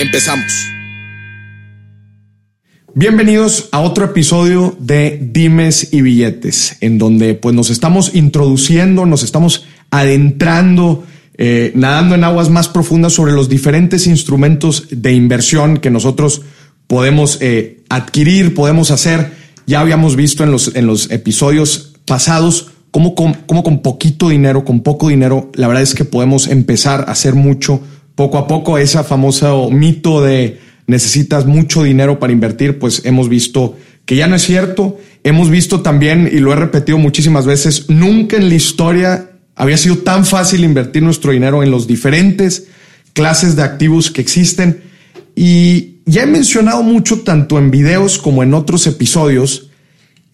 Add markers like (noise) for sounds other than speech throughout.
Empezamos. Bienvenidos a otro episodio de Dimes y Billetes, en donde pues nos estamos introduciendo, nos estamos adentrando, eh, nadando en aguas más profundas sobre los diferentes instrumentos de inversión que nosotros podemos eh, adquirir, podemos hacer. Ya habíamos visto en los, en los episodios pasados cómo con, cómo con poquito dinero, con poco dinero, la verdad es que podemos empezar a hacer mucho poco a poco esa famosa mito de necesitas mucho dinero para invertir, pues hemos visto que ya no es cierto. Hemos visto también, y lo he repetido muchísimas veces, nunca en la historia había sido tan fácil invertir nuestro dinero en los diferentes clases de activos que existen. Y ya he mencionado mucho, tanto en videos como en otros episodios,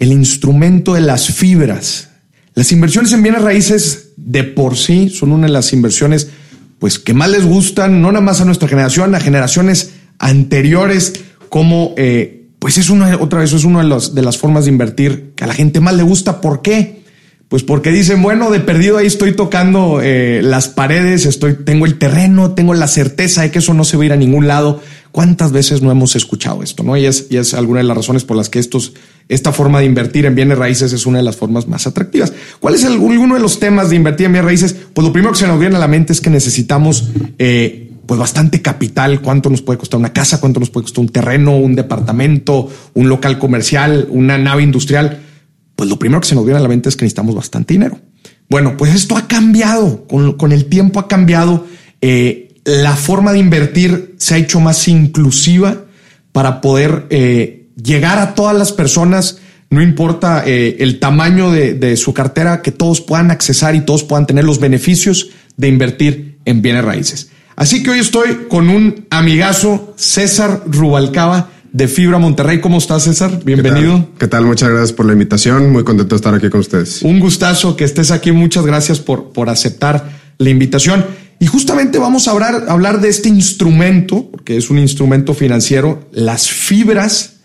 el instrumento de las fibras. Las inversiones en bienes raíces de por sí son una de las inversiones pues que más les gustan, no nada más a nuestra generación, a generaciones anteriores, como eh, pues es una, otra vez, es una de, de las formas de invertir que a la gente más le gusta. ¿Por qué? Pues porque dicen, bueno, de perdido ahí estoy tocando eh, las paredes, estoy, tengo el terreno, tengo la certeza de que eso no se va a ir a ningún lado. ¿Cuántas veces no hemos escuchado esto? ¿no? Y es, y es alguna de las razones por las que estos, esta forma de invertir en bienes raíces es una de las formas más atractivas. ¿Cuál es alguno de los temas de invertir en bienes raíces? Pues lo primero que se nos viene a la mente es que necesitamos eh, pues bastante capital. ¿Cuánto nos puede costar una casa? ¿Cuánto nos puede costar un terreno, un departamento, un local comercial, una nave industrial? pues lo primero que se nos viene a la mente es que necesitamos bastante dinero. Bueno, pues esto ha cambiado, con, el tiempo ha cambiado, eh, la forma de invertir se ha hecho más inclusiva para poder eh, llegar a todas las personas, no importa eh, el tamaño de, de su cartera, que todos puedan accesar y todos puedan tener los beneficios de invertir en bienes raíces. Así que hoy estoy con un amigazo, César Rubalcaba, de Fibra Monterrey. ¿Cómo estás, César? Bienvenido. ¿Qué tal? Muchas gracias por la invitación. Muy contento de estar aquí con ustedes. Un gustazo que estés aquí. Muchas gracias por, por aceptar la invitación. Y justamente vamos a hablar, hablar de este instrumento, porque es un instrumento financiero, las fibras,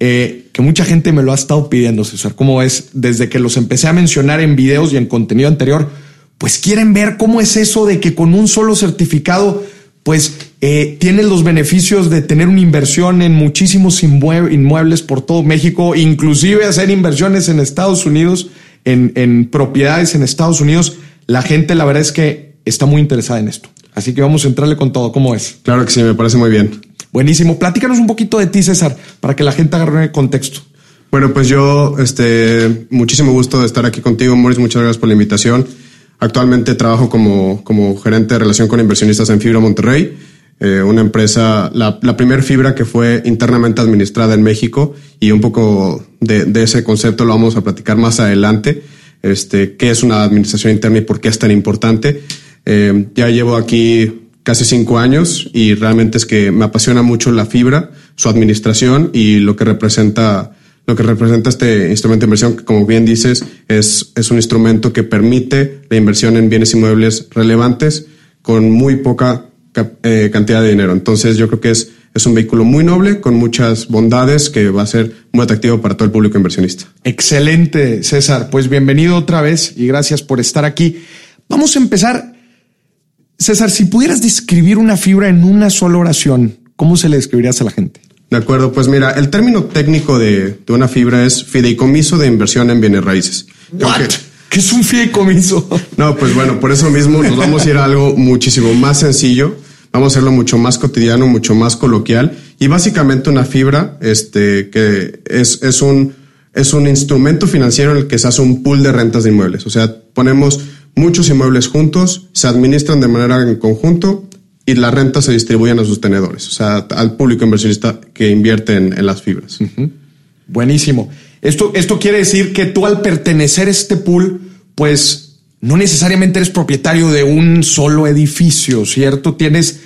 eh, que mucha gente me lo ha estado pidiendo, César. ¿Cómo es? Desde que los empecé a mencionar en videos y en contenido anterior, pues quieren ver cómo es eso de que con un solo certificado pues eh, los beneficios de tener una inversión en muchísimos inmuebles por todo México, inclusive hacer inversiones en Estados Unidos, en, en propiedades en Estados Unidos. La gente, la verdad es que está muy interesada en esto. Así que vamos a entrarle con todo. ¿Cómo es? Claro que sí, me parece muy bien. Buenísimo. Platícanos un poquito de ti, César, para que la gente agarre el contexto. Bueno, pues yo, este, muchísimo gusto de estar aquí contigo, Morris. Muchas gracias por la invitación. Actualmente trabajo como, como gerente de relación con inversionistas en Fibra Monterrey, eh, una empresa, la, primera fibra que fue internamente administrada en México y un poco de, de, ese concepto lo vamos a platicar más adelante, este, qué es una administración interna y por qué es tan importante. Eh, ya llevo aquí casi cinco años y realmente es que me apasiona mucho la fibra, su administración y lo que representa lo que representa este instrumento de inversión, que como bien dices, es, es un instrumento que permite la inversión en bienes inmuebles relevantes con muy poca eh, cantidad de dinero. Entonces yo creo que es, es un vehículo muy noble, con muchas bondades, que va a ser muy atractivo para todo el público inversionista. Excelente, César. Pues bienvenido otra vez y gracias por estar aquí. Vamos a empezar. César, si pudieras describir una fibra en una sola oración, ¿cómo se le describirías a la gente? De acuerdo, pues mira, el término técnico de, de una fibra es fideicomiso de inversión en bienes raíces. What? ¿Qué es un fideicomiso? (laughs) No, pues bueno, por eso mismo nos vamos a ir a algo muchísimo más sencillo. Vamos a hacerlo mucho más cotidiano, mucho más coloquial. Y básicamente una fibra, este, que es, es un, es un instrumento financiero en el que se hace un pool de rentas de inmuebles. O sea, ponemos muchos inmuebles juntos, se administran de manera en conjunto y las rentas se distribuyen a sus tenedores, o sea, al público inversionista que invierte en, las fibras. Buenísimo. Esto, esto quiere decir que tú al pertenecer a este pool, pues no necesariamente eres propietario de un solo edificio, ¿cierto? Tienes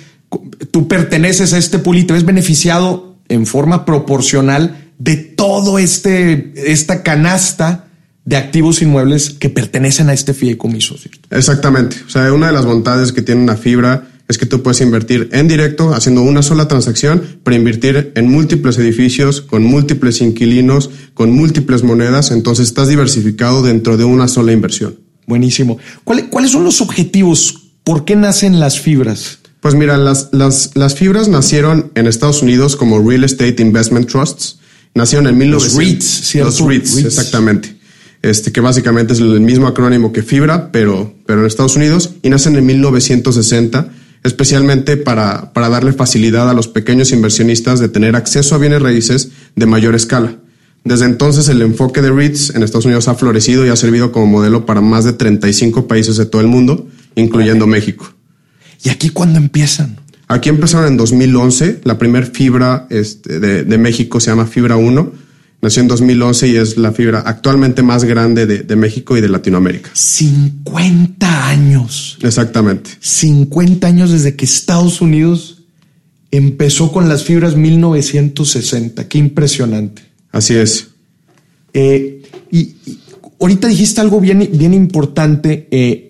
tú perteneces a este pool y te ves beneficiado en forma proporcional de todo este, esta canasta de activos inmuebles que pertenecen a este fideicomiso. Exactamente. O sea, una de las bondades que tiene una fibra es que tú puedes invertir en directo haciendo una sola transacción, para invertir en múltiples edificios, con múltiples inquilinos, con múltiples monedas, entonces estás diversificado dentro de una sola inversión. Buenísimo. ¿Cuáles son los objetivos? ¿Por qué nacen las fibras? Pues mira, las, las, las fibras nacieron en Estados Unidos como Real Estate Investment Trusts. Nacieron en 1900. Los REITs, ¿cierto? Los REITs, exactamente. Este, que básicamente es el mismo acrónimo que Fibra, pero, pero en Estados Unidos, y nacen en 1960 especialmente para, para darle facilidad a los pequeños inversionistas de tener acceso a bienes raíces de mayor escala. Desde entonces el enfoque de REITs en Estados Unidos ha florecido y ha servido como modelo para más de 35 países de todo el mundo, incluyendo México. ¿Y aquí cuándo empiezan? Aquí empezaron en 2011. La primer fibra este, de, de, México se llama Fibra 1. Nació en 2011 y es la fibra actualmente más grande de, de, México y de Latinoamérica. 50 años. Exactamente. 50 años desde que Estados Unidos empezó con las fibras 1960. Qué impresionante. Así es. Eh, y, y, ahorita dijiste algo bien, bien importante. Eh,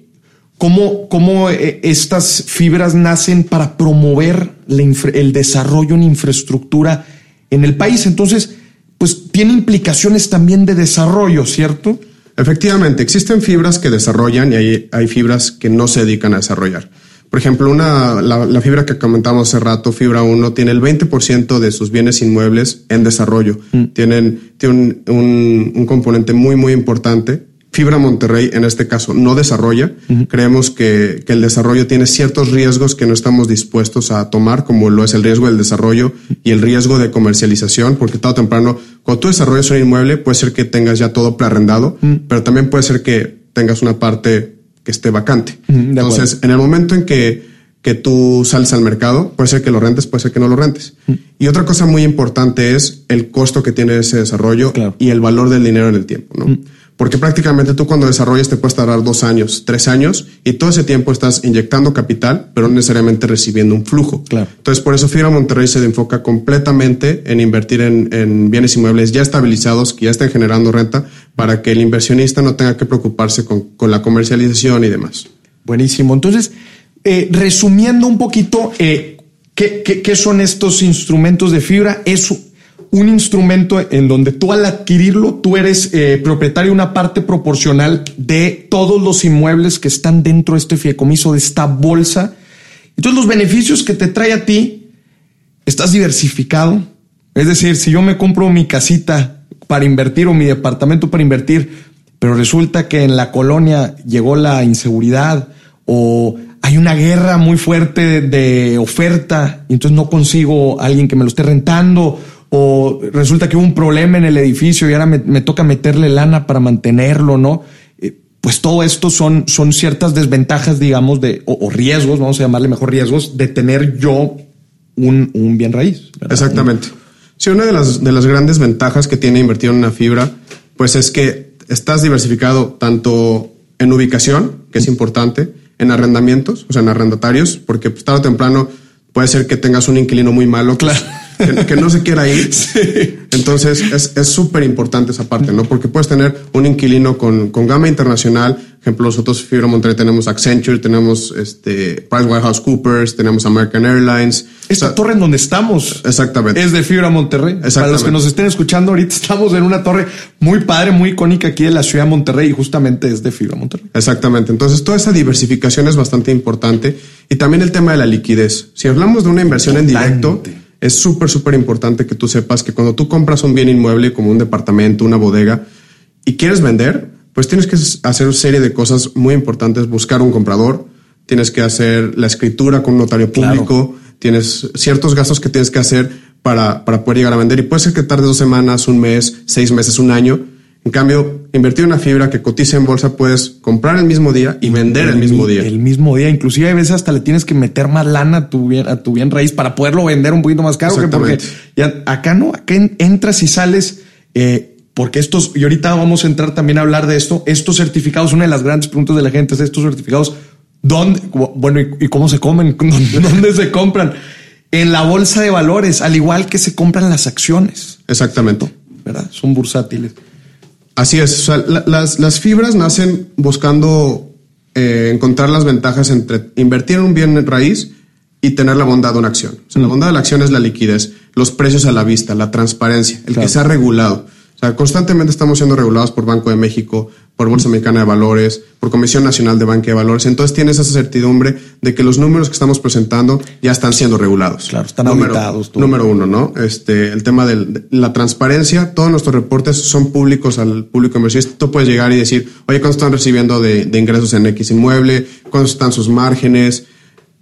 cómo, cómo eh, estas fibras nacen para promover el desarrollo en infraestructura en el país. Entonces, pues tiene implicaciones también de desarrollo, ¿cierto? Efectivamente, existen fibras que desarrollan y hay, hay fibras que no se dedican a desarrollar. Por ejemplo, una, la, la, fibra que comentamos hace rato, Fibra 1, tiene el 20% de sus bienes inmuebles en desarrollo. Mm. Tienen, tienen un, un, un, componente muy, muy importante Fibra Monterrey en este caso no desarrolla. Uh -huh. Creemos que, que, el desarrollo tiene ciertos riesgos que no estamos dispuestos a tomar, como lo es el riesgo del desarrollo y el riesgo de comercialización, porque tarde o temprano, cuando tú desarrollas un inmueble, puede ser que tengas ya todo prearrendado, uh -huh. pero también puede ser que tengas una parte que esté vacante. Uh -huh. Entonces, en el momento en que, que tú sales al mercado, puede ser que lo rentes, puede ser que no lo rentes. Y otra cosa muy importante es el costo que tiene ese desarrollo claro. y el valor del dinero en el tiempo, ¿no? Porque prácticamente tú cuando desarrollas te puedes tardar dos años, tres años, y todo ese tiempo estás inyectando capital, pero no necesariamente recibiendo un flujo. Claro. Entonces, por eso Fibra Monterrey se enfoca completamente en invertir en, en, bienes inmuebles ya estabilizados, que ya estén generando renta, para que el inversionista no tenga que preocuparse con, con la comercialización y demás. Buenísimo. Entonces, eh, resumiendo un poquito, eh, ¿qué, qué, qué son estos instrumentos de fibra? Es un instrumento en donde tú al adquirirlo, tú eres eh, propietario de una parte proporcional de todos los inmuebles que están dentro de este fideicomiso, de esta bolsa. Entonces los beneficios que te trae a ti, estás diversificado. Es decir, si yo me compro mi casita para invertir o mi departamento para invertir, pero resulta que en la colonia llegó la inseguridad o hay una guerra muy fuerte de oferta y entonces no consigo alguien que me lo esté rentando o resulta que hubo un problema en el edificio y ahora me, me toca meterle lana para mantenerlo, ¿no? Eh, pues todo esto son, son ciertas desventajas, digamos, de, o, o, riesgos, vamos a llamarle mejor riesgos, de tener yo un, un bien raíz. ¿verdad? Exactamente. Sí, una de las, de las grandes ventajas que tiene invertir en una fibra, pues es que estás diversificado tanto en ubicación, que es importante, en arrendamientos, o sea, en arrendatarios, porque pues, tarde o temprano puede ser que tengas un inquilino muy malo. Claro que, que, no se quiera ir. (laughs) Sí. Entonces es súper importante esa parte, ¿no? Porque puedes tener un inquilino con, con gama internacional. Ejemplo, nosotros Fibra Monterrey tenemos Accenture, tenemos este PricewaterhouseCoopers, tenemos American Airlines. Esta o sea, torre en donde estamos. Exactamente. Es de Fibra Monterrey. Para los que nos estén escuchando ahorita, estamos en una torre muy padre, muy icónica aquí de la ciudad de Monterrey y justamente es de Fibra Monterrey. Exactamente. Entonces, toda esa diversificación es bastante importante. Y también el tema de la liquidez. Si hablamos de una inversión Importante. en directo, es súper, súper importante que tú sepas que cuando tú compras un bien inmueble como un departamento, una bodega, y quieres vender, pues tienes que hacer una serie de cosas muy importantes, buscar un comprador, tienes que hacer la escritura con un notario público, claro. tienes ciertos gastos que tienes que hacer para, para poder llegar a vender y puede ser que tarde dos semanas, un mes, seis meses, un año, en cambio, invertir una fibra que cotiza en bolsa puedes comprar el mismo día y vender el, el, mismo día. El mismo día. Inclusive a veces hasta le tienes que meter más lana a tu bien, a tu bien raíz para poderlo vender un poquito más caro. Que porque ya acá no, acá entras y sales. Eh, porque estos, y ahorita vamos a entrar también a hablar de esto, estos certificados, una de las grandes preguntas de la gente es estos certificados, ¿Dónde? Bueno, ¿y, cómo se comen? (laughs) ¿Dónde se compran? En la bolsa de valores, al igual que se compran las acciones. Exactamente. ¿Verdad? Son bursátiles. Así es. las, las, fibras nacen buscando eh, encontrar las ventajas entre invertir en un bien raíz y tener la bondad de una acción. La bondad de la acción es la liquidez, los precios a la vista, la transparencia, el que sea regulado. O sea, constantemente estamos siendo regulados por Banco de México, por Bolsa Mexicana de Valores, por Comisión Nacional de Banca de Valores. Entonces tienes esa certidumbre de que los números que estamos presentando ya están siendo regulados. Claro, están número, auditados. Número uno, ¿no? Este, el tema de la transparencia, todos nuestros reportes son públicos al público inversionista. Tú puedes llegar y decir, oye, ¿cuánto están recibiendo de, ingresos en X inmueble? ¿Cuántos están sus márgenes?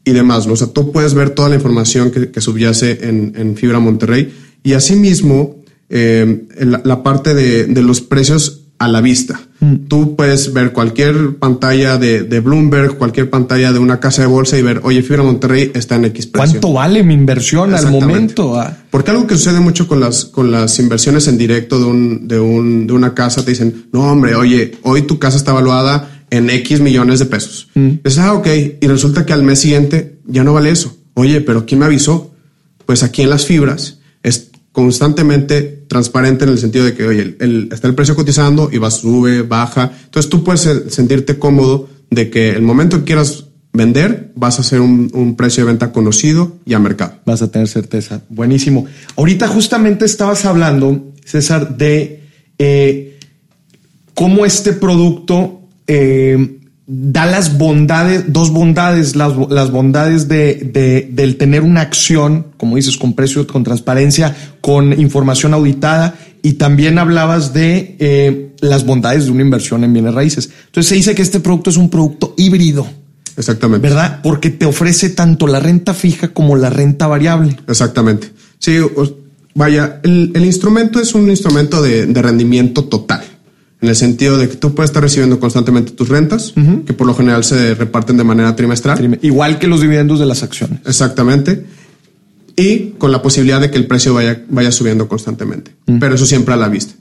Y demás, ¿no? O sea, tú puedes ver toda la información que, subyace en, en Fibra Monterrey. Y asimismo, eh, la, parte de, los precios a la vista. Mm. Tú puedes ver cualquier pantalla de, Bloomberg, cualquier pantalla de una casa de bolsa y ver, oye, Fibra Monterrey está en X precio. ¿Cuánto vale mi inversión al momento? Ah. Porque algo que sucede mucho con las, con las inversiones en directo de, un, de, un, de una casa, te dicen, no, hombre, oye, hoy tu casa está evaluada en X millones de pesos. Mm. Dices, ah, ok. Y resulta que al mes siguiente ya no vale eso. Oye, pero ¿quién me avisó? Pues aquí en las fibras constantemente transparente en el sentido de que, oye, está el precio cotizando y va, sube, baja. Entonces tú puedes sentirte cómodo de que el momento que quieras vender, vas a hacer un, precio de venta conocido y a mercado. Vas a tener certeza. Buenísimo. Ahorita justamente estabas hablando, César, de eh, cómo este producto eh, da las bondades, dos bondades, las, las bondades de, del tener una acción, como dices, con precio, con transparencia, con información auditada, y también hablabas de eh, las bondades de una inversión en bienes raíces. Entonces se dice que este producto es un producto híbrido. Exactamente. ¿Verdad? Porque te ofrece tanto la renta fija como la renta variable. Exactamente. Sí, vaya, el, el instrumento es un instrumento de, de rendimiento total en el sentido de que tú puedes estar recibiendo constantemente tus rentas, que por lo general se reparten de manera trimestral. Igual que los dividendos de las acciones. Exactamente. Y con la posibilidad de que el precio vaya, vaya subiendo constantemente. Pero eso siempre a la vista.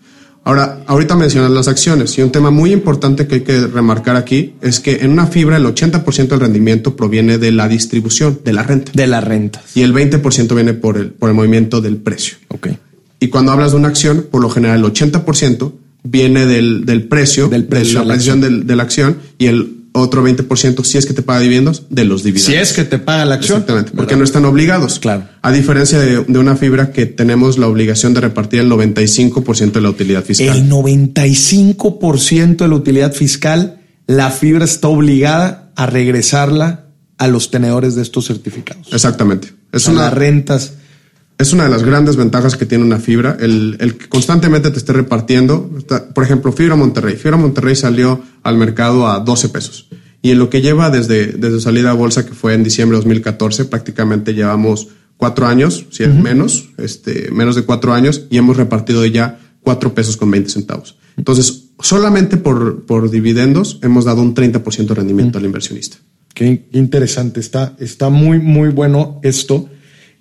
Ahora, ahorita mencionas las acciones y un tema muy importante que hay que remarcar aquí es que en una fibra el 80% del rendimiento proviene de la distribución, de la renta. De la renta. Y el 20% viene por el, por el movimiento del precio. Ok. Y cuando hablas de una acción, por lo general el 80% viene del, del precio, del precio, de la presión de la acción y el otro 20% si es que te paga dividendos de los dividendos. Si es que te paga la acción. Exactamente, porque no están obligados. Claro. A diferencia de, de, una fibra que tenemos la obligación de repartir el 95% de la utilidad fiscal. El 95% de la utilidad fiscal, la fibra está obligada a regresarla a los tenedores de estos certificados. Exactamente. Es una, las rentas es una de las grandes ventajas que tiene una fibra, el, que constantemente te esté repartiendo. Por ejemplo, Fibra Monterrey. Fibra Monterrey salió al mercado a 12 pesos. Y en lo que lleva desde, desde salida a bolsa, que fue en diciembre de 2014, prácticamente llevamos cuatro años, si es menos, este, menos de cuatro años, y hemos repartido ya cuatro pesos con 20 centavos. Entonces, solamente por, por dividendos hemos dado un 30% de rendimiento al inversionista. Qué interesante, está, está muy, muy bueno esto.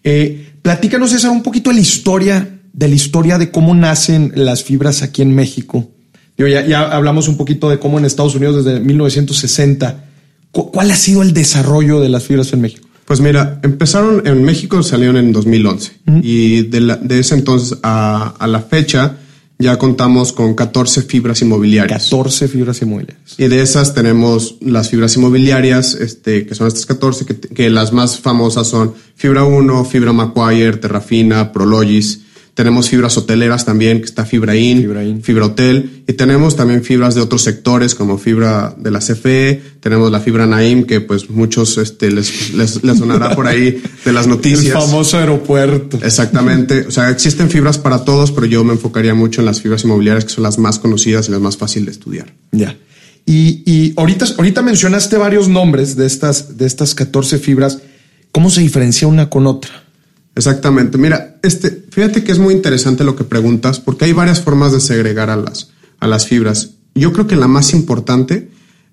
Eh, platícanos, César, un poquito de la historia, de la historia de cómo nacen las fibras aquí en México. ya, ya hablamos un poquito de cómo en Estados Unidos desde 1960. ¿Cuál ha sido el desarrollo de las fibras en México? Pues mira, empezaron en México, salieron en 2011 y de, de, ese entonces a, a la fecha ya contamos con 14 fibras inmobiliarias. 14 fibras inmobiliarias. Y de esas tenemos las fibras inmobiliarias, este, que son estas 14, que, que las más famosas son Fibra 1, Fibra Macquarie, Terrafina, Prologis, tenemos fibras hoteleras también, que está Fibra In, Fibra, Hotel. Y tenemos también fibras de otros sectores, como fibra de la CFE. Tenemos la fibra Naim, que pues muchos este, les, les, sonará por ahí de las noticias. El famoso aeropuerto. Exactamente. O sea, existen fibras para todos, pero yo me enfocaría mucho en las fibras inmobiliarias, que son las más conocidas y las más fáciles de estudiar. Ya. Y, y ahorita, ahorita mencionaste varios nombres de estas, de estas 14 fibras. ¿Cómo se diferencia una con otra? Exactamente. Mira, este, fíjate que es muy interesante lo que preguntas, porque hay varias formas de segregar a las, a las fibras. Yo creo que la más importante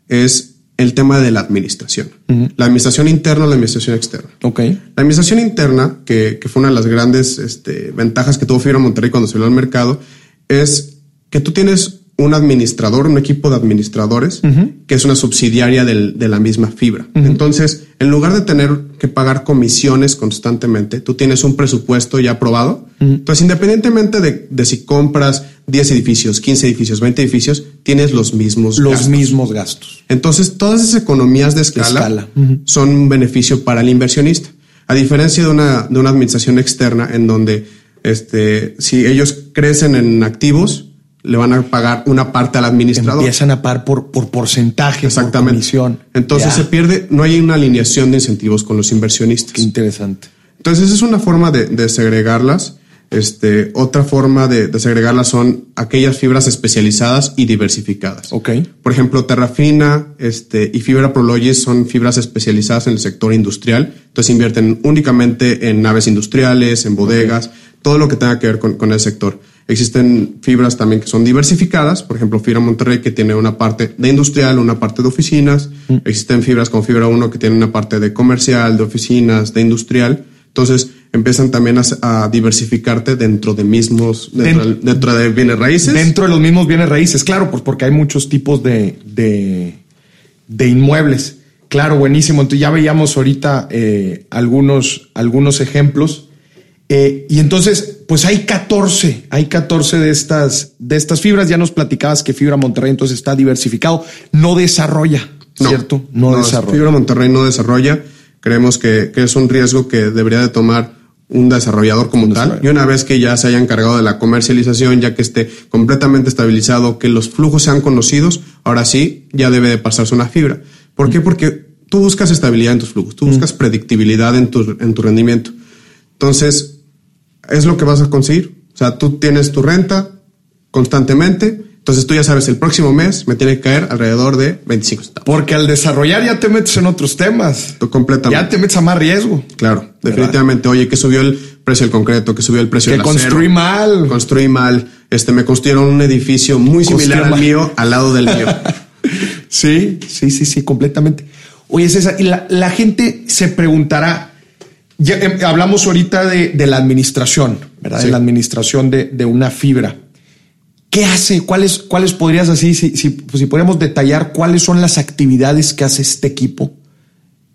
es el tema de la administración. La administración interna o la administración externa. Okay. La administración interna, que, que, fue una de las grandes este, ventajas que tuvo Fibra Monterrey cuando salió al mercado, es que tú tienes un administrador, un equipo de administradores, que es una subsidiaria del- de la misma fibra. Entonces, en lugar de tener que pagar comisiones constantemente, tú tienes un presupuesto ya aprobado. Entonces, independientemente de, de si compras 10 edificios, 15 edificios, 20 edificios, tienes los mismos Los gastos. mismos gastos. Entonces, todas esas economías de escala, escala. son un beneficio para el inversionista. A diferencia de una, de una administración externa en donde este, si ellos crecen en activos, le van a pagar una parte al administrador. Empiezan a pagar por, por porcentaje, por Exactamente. comisión. Entonces se pierde, no hay una alineación de incentivos con los inversionistas. Qué interesante. Entonces, esa es una forma de, de segregarlas. Este, otra forma de, de segregarlas son aquellas fibras especializadas y diversificadas. Ok. Por ejemplo, Terrafina este, y Fibra Prologis son fibras especializadas en el sector industrial. Entonces invierten únicamente en naves industriales, en bodegas, todo lo que tenga que ver con, con el sector. Existen fibras también que son diversificadas, por ejemplo, Fibra Monterrey que tiene una parte de industrial, una parte de oficinas. Existen fibras como Fibra 1 que tienen una parte de comercial, de oficinas, de industrial. Entonces empiezan también a, a diversificarte dentro de mismos, dentro, de bienes raíces. Dentro de los mismos bienes raíces, claro, pues porque hay muchos tipos de, de, de inmuebles. Claro, buenísimo. Entonces ya veíamos ahorita eh, algunos, algunos ejemplos. Eh, y entonces, pues hay 14, hay 14 de estas, de estas fibras. Ya nos platicabas que Fibra Monterrey entonces está diversificado, no desarrolla, ¿cierto? No, Fibra Monterrey no desarrolla. Creemos que, que es un riesgo que debería de tomar un desarrollador como Un tal. Y una vez que ya se haya encargado de la comercialización, ya que esté completamente estabilizado, que los flujos sean conocidos, ahora sí, ya debe de pasarse una fibra. ¿Por qué? Porque tú buscas estabilidad en tus flujos, tú buscas predictibilidad en tu, en tu rendimiento. Entonces, es lo que vas a conseguir. O sea, tú tienes tu renta constantemente, entonces tú ya sabes, el próximo mes me tiene que caer alrededor de 25 centavos. Porque al desarrollar ya te metes en otros temas. Tú completamente. Ya te metes a más riesgo. Claro, definitivamente. Oye, que subió el precio del concreto, que subió el precio Que del acero. construí mal. Construí mal. Este, me construyeron un edificio muy similar al mío, al lado del mío. (laughs) Sí, sí, sí, sí, completamente. Oye, César, y la, la gente se preguntará, ya eh, hablamos ahorita de, de la administración, ¿verdad? Sí. De la administración de, de una fibra. ¿Qué hace? ¿Cuáles, cuáles podrías así, si, si, pues, si podríamos detallar cuáles son las actividades que hace este equipo?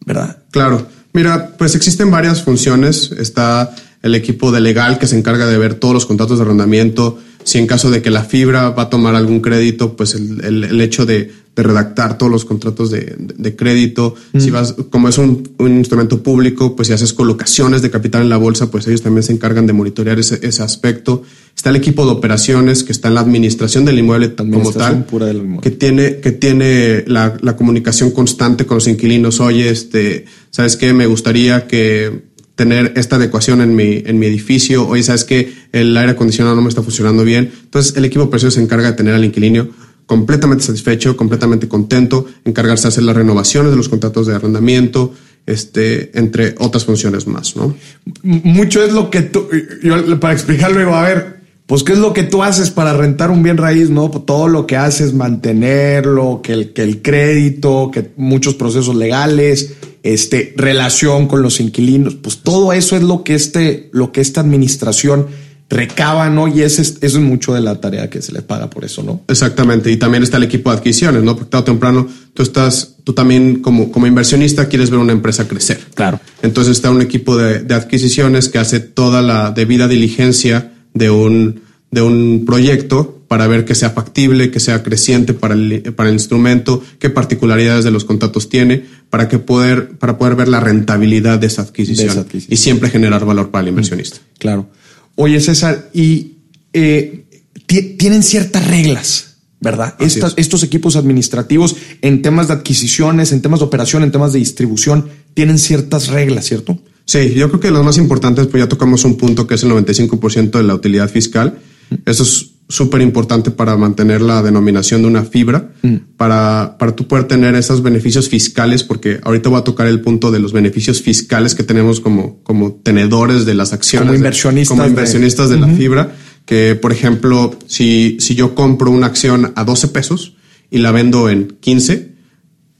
¿Verdad? Claro. Mira, pues existen varias funciones. Está el equipo de legal que se encarga de ver todos los contratos de arrendamiento. Si en caso de que la fibra va a tomar algún crédito, pues el, el- el hecho de, de redactar todos los contratos de, de- de crédito. Si vas, como es un, un instrumento público, pues si haces colocaciones de capital en la bolsa, pues ellos también se encargan de monitorear ese, ese aspecto. Está el equipo de operaciones que está en la administración del inmueble como tal pura del inmueble. que tiene, que tiene la, la comunicación constante con los inquilinos. Oye, este, ¿sabes qué? Me gustaría que tener esta adecuación en mi, en mi edificio. Oye, ¿sabes qué? El aire acondicionado no me está funcionando bien. Entonces, el equipo de operaciones se encarga de tener al inquilino completamente satisfecho, completamente contento, encargarse de hacer las renovaciones de los contratos de arrendamiento, este, entre otras funciones más, ¿no? Mucho es lo que tú, yo para explicarlo digo, a ver, pues qué es lo que tú haces para rentar un bien raíz, ¿no? Pues todo lo que haces, mantenerlo, que el, que el crédito, que muchos procesos legales, este, relación con los inquilinos, pues todo eso es lo que este, lo que esta administración recaba, ¿no? Y ese es, eso es mucho de la tarea que se les paga por eso, ¿no? Exactamente, y también está el equipo de adquisiciones, ¿no? Porque tarde o temprano tú estás, tú también como, como inversionista quieres ver una empresa crecer. Claro. Entonces está un equipo de, de adquisiciones que hace toda la debida diligencia de un, de un proyecto para ver que sea factible, que sea creciente para el, para el instrumento, qué particularidades de los contratos tiene, para que poder, para poder ver la rentabilidad de esa adquisición, De esa adquisición. y siempre generar valor para el inversionista. Claro. Oye, César, y eh, ti- tienen ciertas reglas, ¿verdad? Estas- es. estos equipos administrativos en temas de adquisiciones, en temas de operación, en temas de distribución, tienen ciertas reglas, ¿cierto? Sí, yo creo que los más importantes, pues ya tocamos un punto que es el 95% de la utilidad fiscal. Eso es súper importante para mantener la denominación de una fibra, para, para tú poder tener esos beneficios fiscales, porque ahorita voy a tocar el punto de los beneficios fiscales que tenemos como, como tenedores de las acciones. Como de- inversionistas como de- inversionistas de, la fibra, que por ejemplo, si, si yo compro una acción a 12 pesos y la vendo en 15,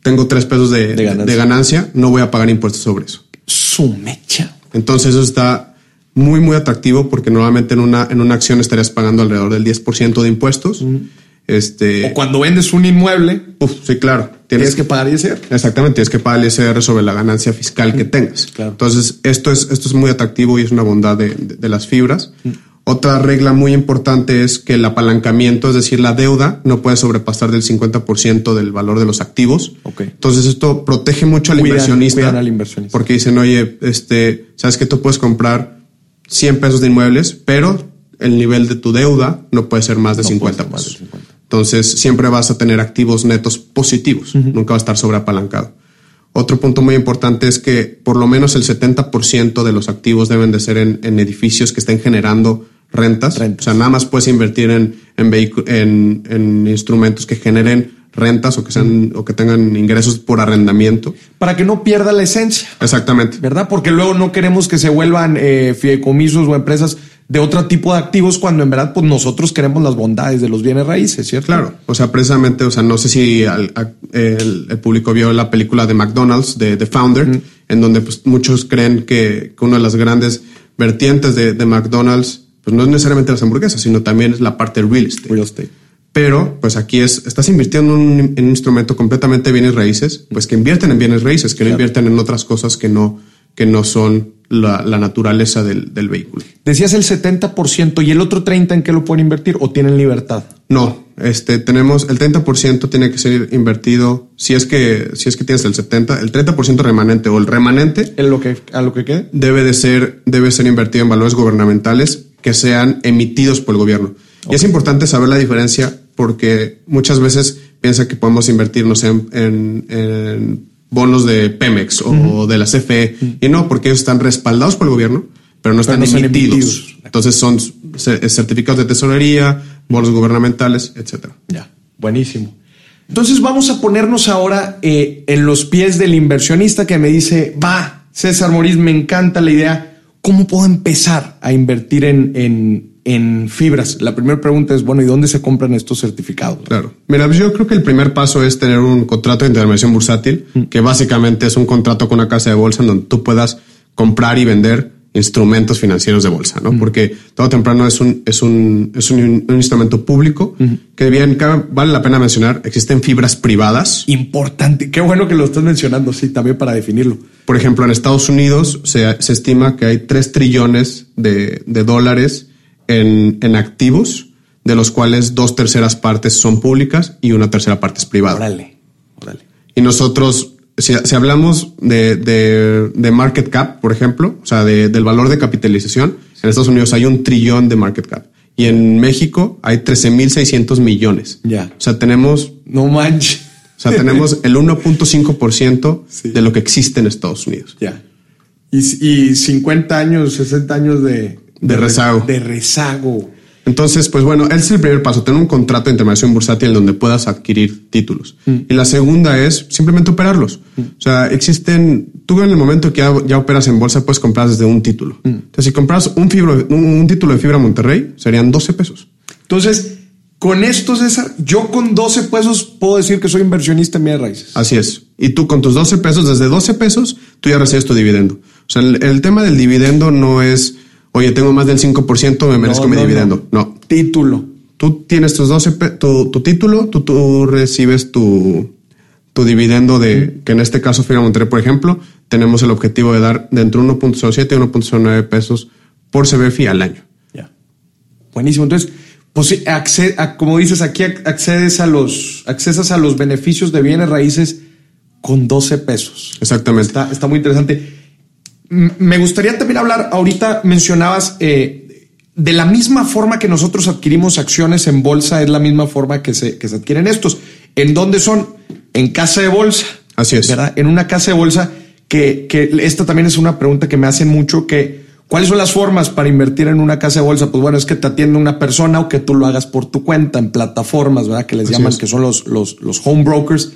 tengo 3 pesos de, De ganancia. de ganancia, no voy a pagar impuestos sobre eso. Su mecha. Entonces eso está muy, muy atractivo porque normalmente en una, en una acción estarías pagando alrededor del 10% de impuestos. Este, O cuando vendes un inmueble, uf, sí, claro. tienes que pagar ISR. Exactamente, tienes que pagar el ISR sobre la ganancia fiscal que tengas. claro. Entonces, esto es, esto es muy atractivo y es una bondad de, de- de las fibras. Otra regla muy importante es que el apalancamiento, es decir, la deuda, no puede sobrepasar del 50% del valor de los activos. Entonces, esto protege mucho al Cuidan- inversionista. cuidan al inversionista. Porque dicen, oye, este, sabes que tú puedes comprar 100 pesos de inmuebles, pero el nivel de tu deuda no puede ser más de No 50 puede ser más de pesos. 50. Entonces, siempre vas a tener activos netos positivos, nunca va a estar sobreapalancado. Otro punto muy importante es que por lo menos el 70% de los activos deben de ser en, en edificios que estén generando rentas. Rentas. O sea, nada más puedes invertir en, en, en instrumentos que generen rentas o que, sean, o que tengan ingresos por arrendamiento. Para que no pierda la esencia. Exactamente. ¿verdad? Porque luego no queremos que se vuelvan eh, fideicomisos o empresas de otro tipo de activos cuando en verdad pues nosotros queremos las bondades de los bienes raíces, ¿cierto? Claro, o sea, precisamente, o sea, no sé si al- a- el, el público vio la película de McDonald's, de The Founder, en donde pues, muchos creen que, que una de las grandes vertientes de, de McDonald's, pues no es necesariamente las hamburguesas, sino también es la parte real estate. Real estate. Pero, pues aquí es, estás invirtiendo en un, en un instrumento completamente de bienes raíces, pues que invierten en bienes raíces, que no invierten en otras cosas que no, que no son la, la naturaleza del, del vehículo. Decías el 70% y el otro 30% en qué lo pueden invertir o tienen libertad. No, este, tenemos el 30% tiene que ser invertido, si es que, si es que tienes el 70, el 30% remanente o el remanente En lo que, a lo que quede. debe de ser, debe ser invertido en valores gubernamentales que sean emitidos por el gobierno. Y es importante saber la diferencia porque muchas veces piensa que podemos invertir, no sé, en, en- en bonos de Pemex o de la CFE. Y no, porque ellos están respaldados por el gobierno, pero no están no emitidos. Entonces son ce- certificados de tesorería, bonos gubernamentales, etcétera. Ya, buenísimo. Entonces vamos a ponernos ahora eh, en los pies del inversionista que me dice, va, César Morís, me encanta la idea. ¿Cómo puedo empezar a invertir en, en, en fibras? La primera pregunta es, bueno, ¿y dónde se compran estos certificados? Claro. Mira, pues yo creo que el primer paso es tener un contrato de intermediación bursátil, que básicamente es un contrato con una casa de bolsa en donde tú puedas comprar y vender instrumentos financieros de bolsa, ¿no? Porque todo temprano es un, es un, es un, un instrumento público que bien, vale la pena mencionar, existen fibras privadas. Importante, qué bueno que lo estás mencionando, sí, también para definirlo. Por ejemplo, en Estados Unidos se, se estima que hay 3 trillones de, de dólares en, en activos, de los cuales dos terceras partes son públicas y una tercera parte es privada. Órale, órale. Y nosotros, si, si hablamos de, de- de market cap, por ejemplo, o sea, de- del valor de capitalización, en Estados Unidos hay un trillón de market cap. Y en México hay 13.600 millones. Ya. O sea, tenemos, No manches. o sea, tenemos el 1.5% (laughs) Sí. de lo que existe en Estados Unidos. Ya. Y, y 50 años, 60 años de, De rezago. De rezago. Entonces, pues bueno, ese es el primer paso, tener un contrato de intermediación bursátil donde puedas adquirir títulos. Y la segunda es simplemente operarlos. O sea, existen, tú en el momento que ya, ya operas en bolsa puedes comprar desde un título. Entonces, si compras un, fibro- un, un título de fibra Monterrey, serían 12 pesos. Entonces, con esto, César, yo con 12 pesos puedo decir que soy inversionista en bienes raíces. Así es. Y tú con tus 12 pesos, desde 12 pesos, tú ya recibes tu dividendo. O sea, el, el tema del dividendo no es, oye, tengo más del 5%, me merezco No, mi no, dividendo. no. Título. Tú tienes tus 12, pe- tu, tu título, tú, tú recibes tu, tu dividendo de, que en este caso Fibra Monterrey, por ejemplo, tenemos el objetivo de dar de entre 1.07 y 1.09 pesos por CBFI al año. Ya. Buenísimo. Entonces, pues como dices, aquí ac- accedes a los, accesas a los beneficios de bienes raíces con 12 pesos. Exactamente. Está, está muy interesante. Me gustaría también hablar, ahorita mencionabas, eh, de la misma forma que nosotros adquirimos acciones en bolsa, es la misma forma que se, que se adquieren estos. ¿En dónde son? En casa de bolsa. Así es. ¿Verdad? En una casa de bolsa que, que esta también es una pregunta que me hacen mucho que ¿cuáles son las formas para invertir en una casa de bolsa? Pues bueno, es que te atiende una persona o que tú lo hagas por tu cuenta en plataformas, ¿verdad? Que les Así llaman, es. que son los, los, los home brokers.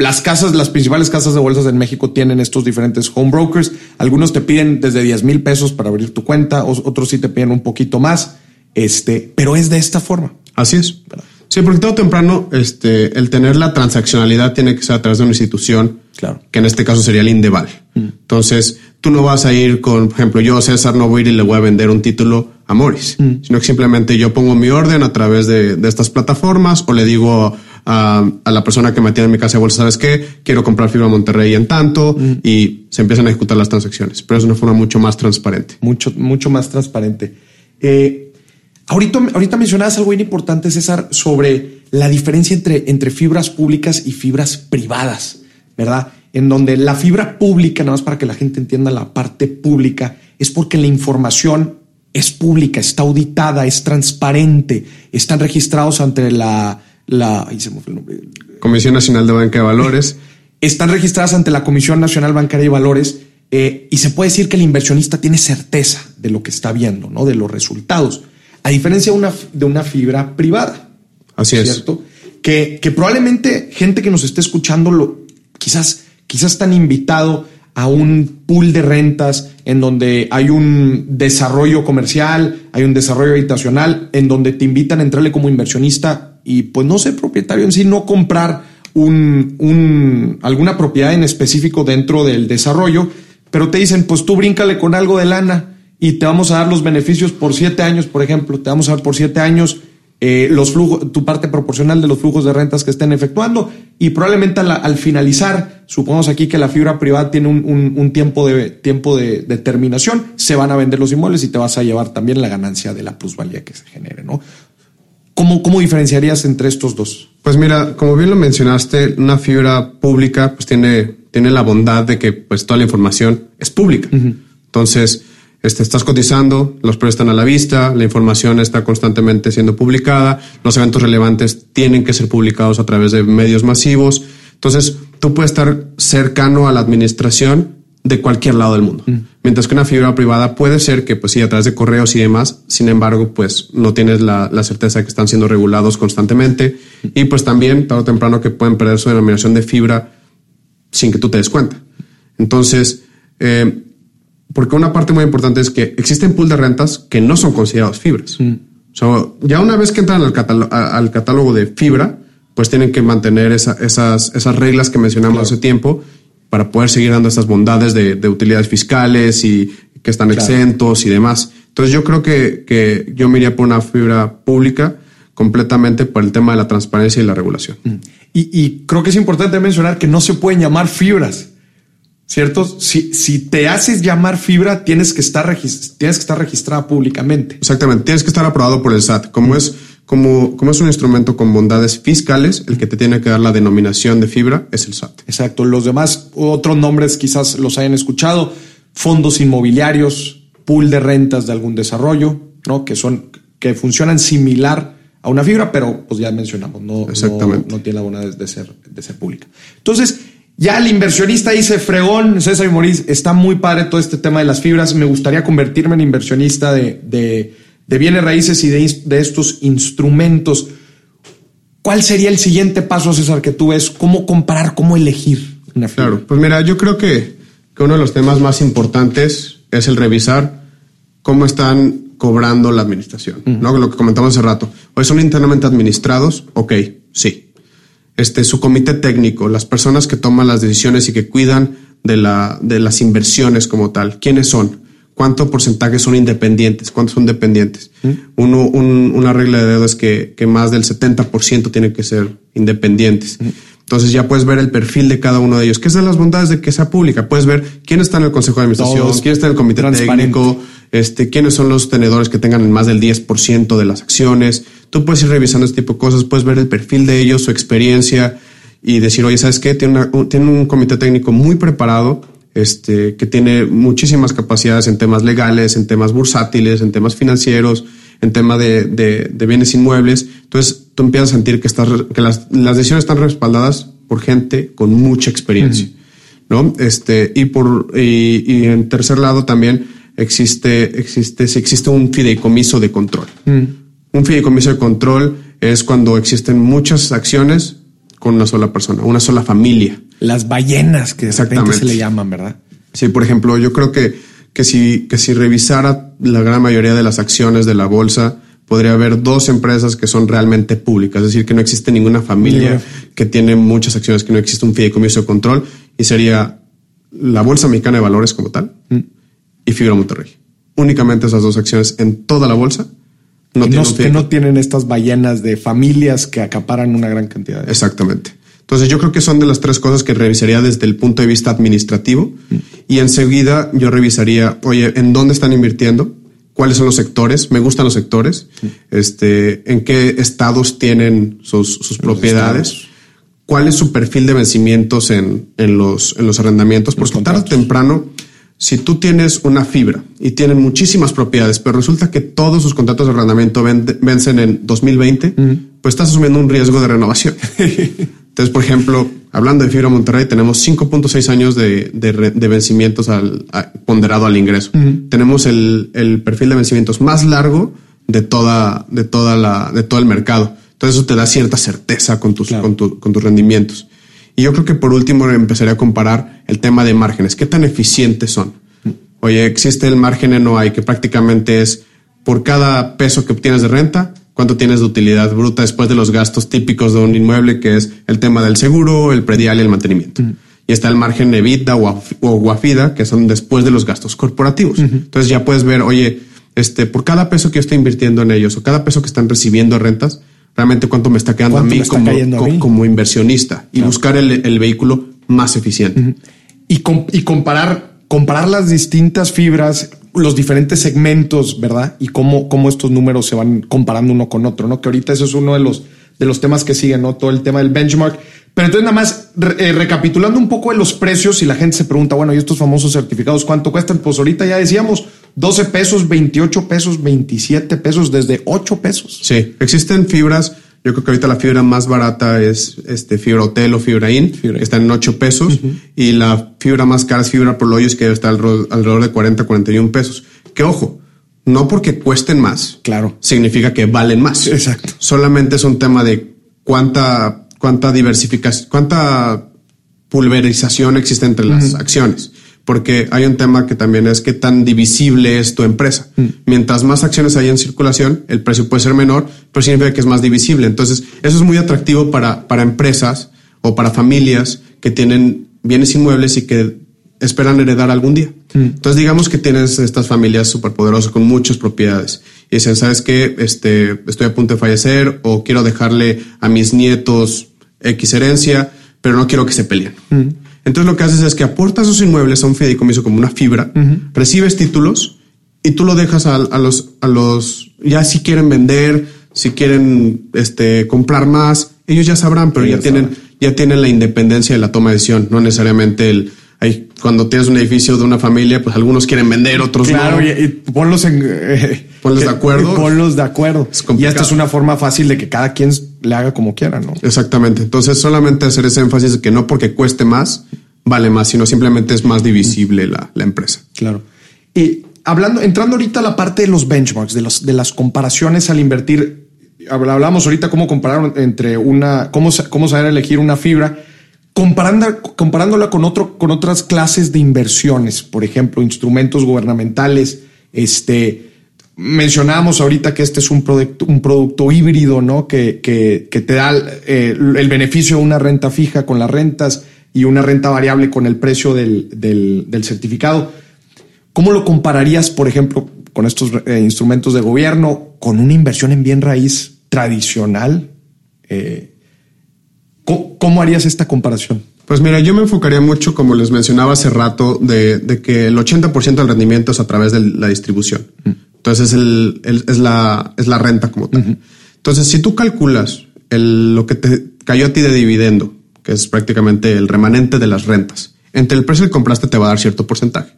Las casas, las principales casas de bolsas en México tienen estos diferentes home brokers. Algunos te piden desde 10 mil pesos para abrir tu cuenta, otros sí te piden un poquito más. Este, pero es de esta forma. Así es. Sí, porque todo temprano, este, el tener la transaccionalidad tiene que ser a través de una institución, Claro. que en este caso sería el Indeval. Entonces, tú no vas a ir con, por ejemplo, yo, César, no voy a ir y le voy a vender un título a Morris, sino que simplemente yo pongo mi orden a través de, de estas plataformas o le digo a, a, la persona que me atiende en mi casa de bolsa, ¿sabes qué? Quiero comprar fibra Monterrey en tanto y se empiezan a ejecutar las transacciones, pero es una forma mucho más transparente. Mucho, mucho más transparente. Eh, ahorita, ahorita mencionabas algo bien importante, César, sobre la diferencia entre, entre fibras públicas y fibras privadas, ¿verdad? En donde la fibra pública, nada más para que la gente entienda la parte pública, es porque la información es pública, está auditada, es transparente, están registrados ante la, la se me fue el nombre. Comisión Nacional de Banca de Valores. (laughs) Están registradas ante la Comisión Nacional Bancaria de Valores eh, y se puede decir que el inversionista tiene certeza de lo que está viendo, ¿no? de los resultados, a diferencia de una, de una fibra privada. Así es. ¿Cierto? Que, que probablemente gente que nos esté escuchando lo, quizás, quizás están invitado a un pool de rentas en donde hay un desarrollo comercial, hay un desarrollo habitacional, en donde te invitan a entrarle como inversionista y pues no ser propietario en sí, no comprar un, un, alguna propiedad en específico dentro del desarrollo, pero te dicen, pues tú bríncale con algo de lana y te vamos a dar los beneficios por siete años, por ejemplo, te vamos a dar por siete años eh, los flujos, tu parte proporcional de los flujos de rentas que estén efectuando y probablemente al, al finalizar, supongamos aquí que la fibra privada tiene un, un, un tiempo, de, tiempo de, de, terminación, se van a vender los inmuebles y te vas a llevar también la ganancia de la plusvalía que se genere, ¿no? ¿Cómo, ¿Cómo diferenciarías entre estos dos? Pues mira, como bien lo mencionaste, una fibra pública pues tiene, tiene la bondad de que pues toda la información es pública. Uh -huh. Entonces, este, estás cotizando, los precios están a la vista, la información está constantemente siendo publicada, los eventos relevantes tienen que ser publicados a través de medios masivos. Entonces, tú puedes estar cercano a la administración de cualquier lado del mundo. Mm. Mientras que una fibra privada puede ser que, pues sí, a través de correos y demás, sin embargo, pues no tienes la, la certeza de que están siendo regulados constantemente mm. y pues también, tarde o temprano, que pueden perder su denominación de fibra sin que tú te des cuenta. Entonces, eh, porque una parte muy importante es que existen pool de rentas que no son considerados fibras. Mm. O sea, ya una vez que entran al catálogo, al catálogo de fibra, pues tienen que mantener esa, esas, esas reglas que mencionamos claro. hace tiempo para poder seguir dando estas bondades de, de utilidades fiscales y que están claro. exentos y demás. Entonces yo creo que, que yo me iría por una fibra pública completamente por el tema de la transparencia y la regulación. Mm. Y, y creo que es importante mencionar que no se pueden llamar fibras. ¿Cierto? Si, si te haces llamar fibra, tienes que, estar tienes que estar registrada públicamente. Exactamente, tienes que estar aprobado por el SAT. Como es, como, como es un instrumento con bondades fiscales, el que te tiene que dar la denominación de fibra es el SAT. Exacto. Los demás, otros nombres quizás los hayan escuchado, fondos inmobiliarios, pool de rentas de algún desarrollo, ¿no? Que son, que funcionan similar a una fibra, pero pues ya mencionamos, no, no, no tiene la bondad de ser, de ser pública. Entonces, ya el inversionista dice, fregón, César y Morís, está muy padre todo este tema de las fibras. Me gustaría convertirme en inversionista de, de, de bienes raíces y de, de, estos instrumentos. ¿Cuál sería el siguiente paso, César, que tú ves? ¿Cómo comparar, cómo elegir una fibra? Claro, pues mira, yo creo que, que uno de los temas más importantes es el revisar cómo están cobrando la administración, uh -huh. ¿no? Lo que comentamos hace rato. Hoy son internamente administrados, ok, sí este, su comité técnico, las personas que toman las decisiones y que cuidan de, la, de las inversiones como tal. ¿Quiénes son? ¿Cuánto porcentaje son independientes? ¿Cuántos son dependientes? ¿Mm? Uno, un, una regla de dedo es que, que más del 70% tienen que ser independientes. ¿Mm? Entonces ya puedes ver el perfil de cada uno de ellos, que es de las bondades de que sea pública. Puedes ver quién está en el consejo de administración, Todos quién está en el comité técnico, este, quiénes son los tenedores que tengan más del 10% de las acciones. Tú puedes ir revisando este tipo de cosas, puedes ver el perfil de ellos, su experiencia y decir, oye, ¿sabes qué? Tiene, una, un, tiene un comité técnico muy preparado, este, que tiene muchísimas capacidades en temas legales, en temas bursátiles, en temas financieros, en tema de, de, de bienes inmuebles. Entonces tú empiezas a sentir que, estás, que las, las decisiones están respaldadas por gente con mucha experiencia. Mm. ¿no? Este, y, por, y, y, en tercer lado también existe, existe, existe un fideicomiso de control. Mm. Un fideicomiso de control es cuando existen muchas acciones con una sola persona, una sola familia. Las ballenas que de repente se le llaman, ¿verdad? Sí, por ejemplo, yo creo que, que, si, que si revisara la gran mayoría de las acciones de la bolsa, podría haber dos empresas que son realmente públicas, es decir, que no existe ninguna familia yeah. que tiene muchas acciones, que no existe un fideicomiso de control, y sería la Bolsa Mexicana de Valores como tal mm. y Fibra Monterrey. únicamente esas dos acciones en toda la bolsa, no, no que no tienen estas ballenas de familias que acaparan una gran cantidad. De... Exactamente. Entonces yo creo que son de las tres cosas que revisaría desde el punto de vista administrativo y enseguida yo revisaría, oye, ¿en dónde están invirtiendo? ¿Cuáles son los sectores? Me gustan los sectores. Este, ¿En qué estados tienen sus, sus propiedades? ¿Cuál es su perfil de vencimientos en, en los, en los arrendamientos? Porque tarde o temprano, si tú tienes una fibra y tienen muchísimas propiedades, pero resulta que todos sus contratos de arrendamiento vencen en 2020, pues estás asumiendo un riesgo de renovación. (laughs) Entonces, por ejemplo, hablando de Fibra Monterrey, tenemos 5.6 años de, de, vencimientos al, ponderado al ingreso. Tenemos el, el, perfil de vencimientos más largo de toda, de toda la, de todo el mercado. Entonces, eso te da cierta certeza con tus, con, con tus rendimientos. Y yo creo que por último empezaría a comparar el tema de márgenes. ¿Qué tan eficientes son? Oye, existe el margen NOI que prácticamente es por cada peso que obtienes de renta, cuánto tienes de utilidad bruta después de los gastos típicos de un inmueble, que es el tema del seguro, el predial y el mantenimiento. Y está el margen EBITDA o, Guafida, que son después de los gastos corporativos. Entonces ya puedes ver, oye, este, por cada peso que yo estoy invirtiendo en ellos o cada peso que están recibiendo rentas, realmente cuánto me está quedando a mí, como, inversionista y buscar el, vehículo más eficiente. y, y comparar, comparar las distintas fibras los diferentes segmentos, ¿verdad? Y cómo, cómo estos números se van comparando uno con otro, ¿no? Que ahorita eso es uno de los, de los temas que siguen, ¿no? Todo el tema del benchmark. Pero entonces nada más eh, recapitulando un poco de los precios y la gente se pregunta, bueno, ¿y estos famosos certificados cuánto cuestan? Pues ahorita ya decíamos 12 pesos, 28 pesos, 27 pesos, desde 8 pesos. Sí, existen fibras yo creo que ahorita la fibra más barata es este fibra hotel o fibra in, que está en 8 pesos. Y la fibra más cara es fibra por hoyos, que está alrededor de 40, 41 pesos. Que ojo, no porque cuesten más. Claro. Significa que valen más. Exacto. Solamente es un tema de cuánta, cuánta diversificación, cuánta pulverización existe entre las acciones porque hay un tema que también es qué tan divisible es tu empresa. Mm. Mientras más acciones hay en circulación, el precio puede ser menor, pero significa que es más divisible. Entonces, eso es muy atractivo para, para empresas o para familias que tienen bienes inmuebles y que esperan heredar algún día. Mm. Entonces, digamos que tienes estas familias superpoderosas con muchas propiedades y dicen, ¿sabes qué? Este, estoy a punto de fallecer o quiero dejarle a mis nietos X herencia, pero no quiero que se peleen. Mm. Entonces lo que haces es que aportas esos inmuebles a un fideicomiso como una fibra, recibes títulos y tú lo dejas a, los, a los, ya si quieren vender, si quieren este, comprar más, ellos ya sabrán, pero ya tienen, ya tienen la independencia de la toma de decisión, no necesariamente el, cuando tienes un edificio de una familia, pues algunos quieren vender, otros claro, y, ponlos en... Eh, ponlos de acuerdo. Ponlos de acuerdo. y esta es una forma fácil de que cada quien le haga como quiera, ¿no? Exactamente. Entonces, solamente hacer ese énfasis de que no porque cueste más, vale más, sino simplemente es más divisible la, la empresa. Claro. Y hablando, entrando ahorita a la parte de los benchmarks, de, los, de las comparaciones al invertir, hablamos ahorita cómo comparar entre una, cómo, cómo saber elegir una fibra Comparándola con, otro, con otras clases de inversiones, por ejemplo, instrumentos gubernamentales, este, mencionábamos ahorita que este es un producto, un producto híbrido, ¿no? Que, que, te da eh, el beneficio de una renta fija con las rentas y una renta variable con el precio del, del, del certificado. ¿Cómo lo compararías, por ejemplo, con estos eh, instrumentos de gobierno, con una inversión en bien raíz tradicional? Eh, ¿Cómo, harías esta comparación? Pues mira, yo me enfocaría mucho, como les mencionaba hace rato, de, que el 80% del rendimiento es a través de la distribución. Entonces es, la, es la renta como tal. Entonces, si tú calculas lo que te cayó a ti de dividendo, que es prácticamente el remanente de las rentas, entre el precio que compraste te va a dar cierto porcentaje.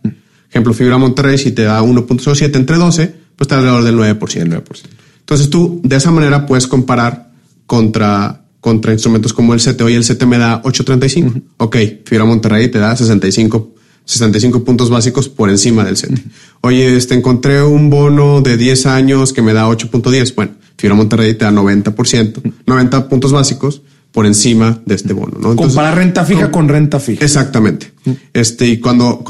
Ejemplo, Fibra Monterrey, si te da 1.07 entre 12, pues te da alrededor del 9%. 9%. Entonces tú de esa manera puedes comparar contra contra instrumentos como el CT. Hoy el CT me da 8.35. Ok, Fibra Monterrey te da 65, 65 puntos básicos por encima del CT. Oye, este, encontré un bono de 10 años que me da 8.10. Bueno, Fibra Monterrey te da 90%, 90 puntos básicos por encima de este bono. ¿no? Comparar renta fija con, renta fija. Exactamente. Este, y cuando,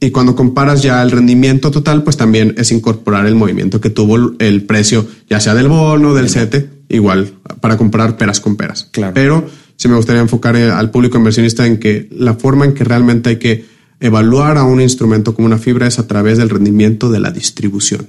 y cuando comparas ya el rendimiento total, pues también es incorporar el movimiento que tuvo el precio, ya sea del bono, del CETE, igual, para comprar peras con peras. Claro. Pero sí me gustaría enfocar eh, al público inversionista en que la forma en que realmente hay que evaluar a un instrumento como una fibra es a través del rendimiento de la distribución.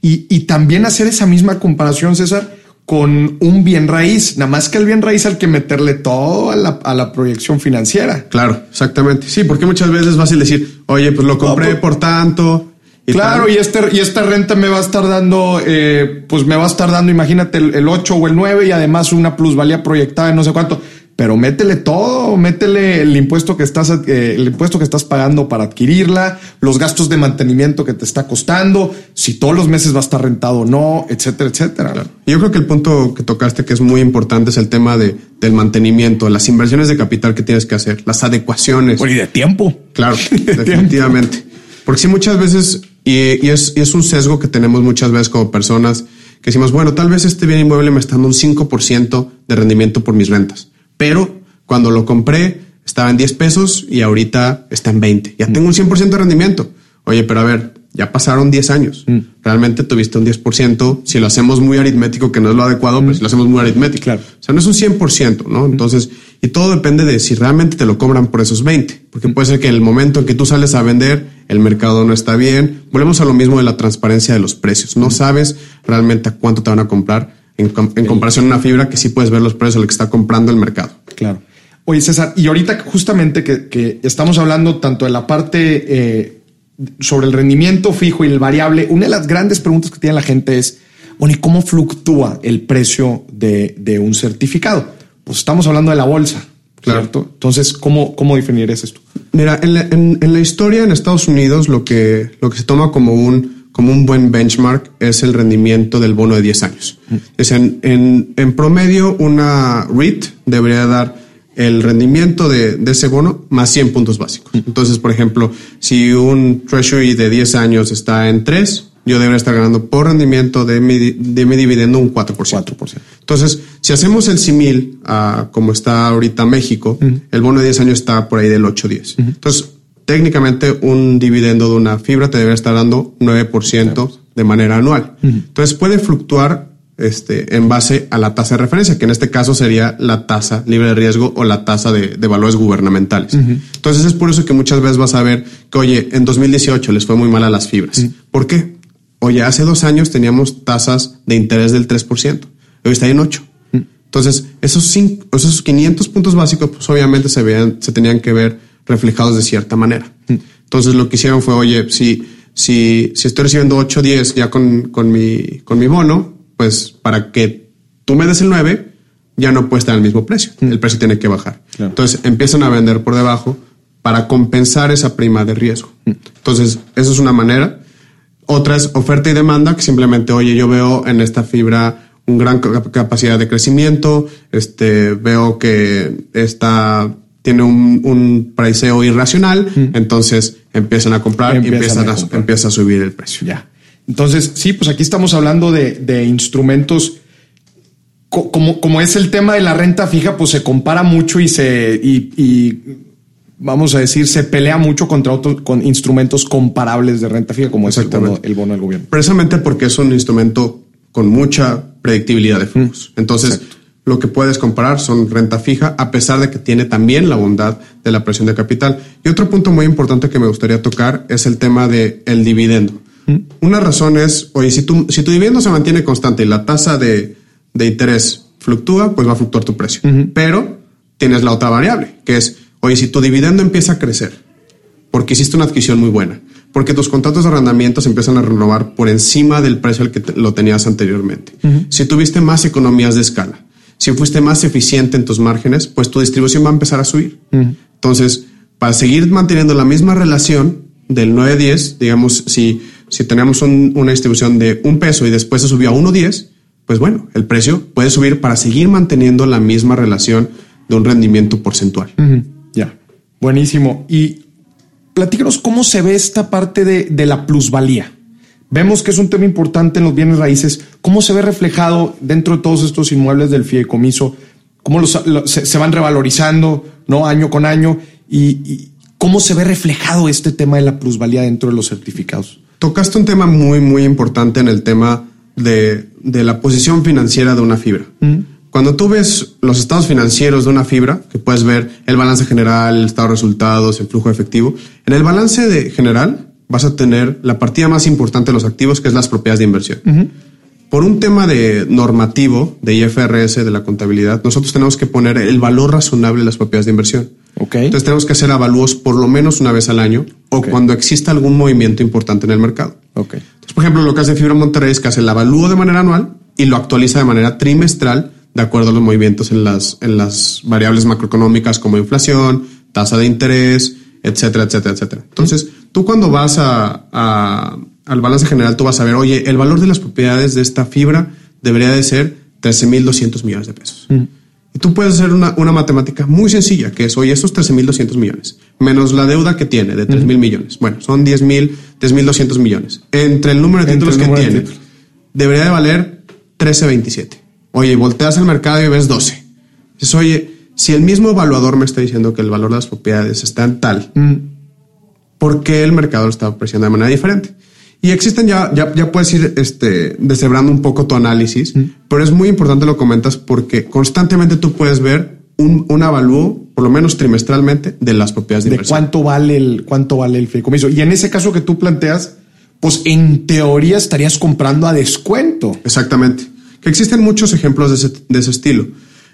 Y, y también hacer esa misma comparación, César, con un bien raíz, nada más que el bien raíz al que meterle todo a la, a la proyección financiera. Claro, exactamente. Sí, porque muchas veces es fácil decir, oye, pues lo compré pues, por tanto. Y claro, y, este, y esta renta me va a estar dando, eh, pues me va a estar dando, imagínate, el, el 8 o el 9 y además una plusvalía proyectada de no sé cuánto pero métele todo, métele el impuesto que estás, eh, el impuesto que estás pagando para adquirirla, los gastos de mantenimiento que te está costando, si todos los meses va a estar rentado o no, etcétera, etcétera. Yo creo que el punto que tocaste que es muy importante es el tema de, del mantenimiento, las inversiones de capital que tienes que hacer, las adecuaciones. y de tiempo. Claro, (laughs) definitivamente. Porque si muchas veces, y, es, y es un sesgo que tenemos muchas veces como personas, que decimos, bueno, tal vez este bien inmueble me está dando un 5% de rendimiento por mis rentas pero cuando lo compré estaba en 10 pesos y ahorita está en 20. Ya tengo un 100% de rendimiento. Oye, pero a ver, ya pasaron 10 años. Mm. Realmente tuviste un 10%. Si lo hacemos muy aritmético, que no es lo adecuado, pero pues si lo hacemos muy aritmético. Claro. O sea, no es un 100%, ¿no? Entonces, y todo depende de si realmente te lo cobran por esos 20. Porque puede ser que en el momento en que tú sales a vender, el mercado no está bien. Volvemos a lo mismo de la transparencia de los precios. No sabes realmente a cuánto te van a comprar en, comparación a una fibra que sí puedes ver los precios de lo que está comprando el mercado. Claro. Oye, César, y ahorita justamente que, estamos hablando tanto de la parte eh, sobre el rendimiento fijo y el variable, una de las grandes preguntas que tiene la gente es, bueno, ¿y cómo fluctúa el precio de, un certificado? Pues estamos hablando de la bolsa, ¿cierto? Entonces, ¿cómo, cómo definirías esto? Mira, en la, en la, historia en Estados Unidos lo que, lo que se toma como un como un buen benchmark es el rendimiento del bono de 10 años. Es en, en, en, promedio, una REIT debería dar el rendimiento de, de, ese bono más 100 puntos básicos. Entonces, por ejemplo, si un Treasury de 10 años está en 3, yo debería estar ganando por rendimiento de mi, de mi dividendo un 4%. 4%. Entonces, si hacemos el simil a como está ahorita México, el bono de 10 años está por ahí del 8-10. Entonces, técnicamente un dividendo de una fibra te debe estar dando 9% de manera anual. Entonces puede fluctuar este, en base a la tasa de referencia, que en este caso sería la tasa libre de riesgo o la tasa de, valores gubernamentales. Entonces es por eso que muchas veces vas a ver que, oye, en 2018 les fue muy mal a las fibras. ¿Por qué? Oye, hace dos años teníamos tasas de interés del 3%, hoy está en 8%. Entonces, esos, cinco, esos 500 puntos básicos, pues obviamente se, vean, se tenían que ver reflejados de cierta manera. Entonces lo que hicieron fue, oye, si, si, si estoy recibiendo 8 o 10 ya con, con, mi, con mi bono, pues para que tú me des el 9, ya no puede estar al mismo precio. El precio tiene que bajar. Entonces empiezan a vender por debajo para compensar esa prima de riesgo. Entonces, eso es una manera. Otra es oferta y demanda, que simplemente, oye, yo veo en esta fibra un gran capacidad de crecimiento, este, veo que está tiene un, un priceo irracional, entonces empiezan a comprar y empiezan a, empieza a subir el precio. Ya. Entonces, sí, pues aquí estamos hablando de, de instrumentos. como, como es el tema de la renta fija, pues se compara mucho y se. Y, vamos a decir, se pelea mucho contra otros con instrumentos comparables de renta fija, como es el bono, el bono del gobierno. Precisamente porque es un instrumento con mucha predictibilidad de flujos. Entonces, lo que puedes comparar son renta fija, a pesar de que tiene también la bondad de la presión de capital. Y otro punto muy importante que me gustaría tocar es el tema del el dividendo. Mm. Una razón es, oye, si tu, si tu dividendo se mantiene constante y la tasa de, de interés fluctúa, pues va a fluctuar tu precio. Pero tienes la otra variable, que es, oye, si tu dividendo empieza a crecer, porque hiciste una adquisición muy buena, porque tus contratos de arrendamiento se empiezan a renovar por encima del precio al que lo tenías anteriormente. Si tuviste más economías de escala, si fuiste más eficiente en tus márgenes, pues tu distribución va a empezar a subir. Entonces, para seguir manteniendo la misma relación del 9-10, digamos, si, si tenemos una distribución de un peso y después se subió a 1.10, pues bueno, el precio puede subir para seguir manteniendo la misma relación de un rendimiento porcentual. Buenísimo. Y platícanos cómo se ve esta parte de, de la plusvalía. Vemos que es un tema importante en los bienes raíces. ¿Cómo se ve reflejado dentro de todos estos inmuebles del fideicomiso? ¿Cómo se, van revalorizando ¿no? año con año? Y, cómo se ve reflejado este tema de la plusvalía dentro de los certificados? Tocaste un tema muy, muy importante en el tema de, la posición financiera de una fibra. Cuando tú ves los estados financieros de una fibra, que puedes ver el balance general, el estado de resultados, el flujo efectivo, en el balance de general vas a tener la partida más importante de los activos, que es las propiedades de inversión. Por un tema de normativo de IFRS de la contabilidad, nosotros tenemos que poner el valor razonable de las propiedades de inversión. Okay. Entonces tenemos que hacer avalúos por lo menos una vez al año o cuando exista algún movimiento importante en el mercado. Okay. Entonces, por ejemplo, lo que hace Fibra Monterrey es que hace el avalúo de manera anual y lo actualiza de manera trimestral de acuerdo a los movimientos en las, en las variables macroeconómicas como inflación, tasa de interés, etcétera, etcétera, etcétera. Entonces, tú cuando vas a, a, al balance general, tú vas a ver, oye, el valor de las propiedades de esta fibra debería de ser 13.200 millones de pesos. Y tú puedes hacer una, una, matemática muy sencilla, que es, oye, estos 13.200 millones, menos la deuda que tiene de 3.000 millones. Bueno, son 10.000, 10.200 millones. Entre el número de títulos que tiene, de debería de valer 13.27. Oye, volteas al mercado y ves 12. Dices, oye, si el mismo evaluador me está diciendo que el valor de las propiedades está en tal, mm. ¿por qué el mercado lo está apreciando de manera diferente? Y existen ya, ya, ya puedes ir este, deshebrando un poco tu análisis, mm. pero es muy importante lo comentas porque constantemente tú puedes ver un, un avalúo, por lo menos trimestralmente, de las propiedades de, de cuánto vale el cuánto vale el fideicomiso. Y en ese caso que tú planteas, pues en teoría estarías comprando a descuento. Exactamente que existen muchos ejemplos de ese, de ese estilo.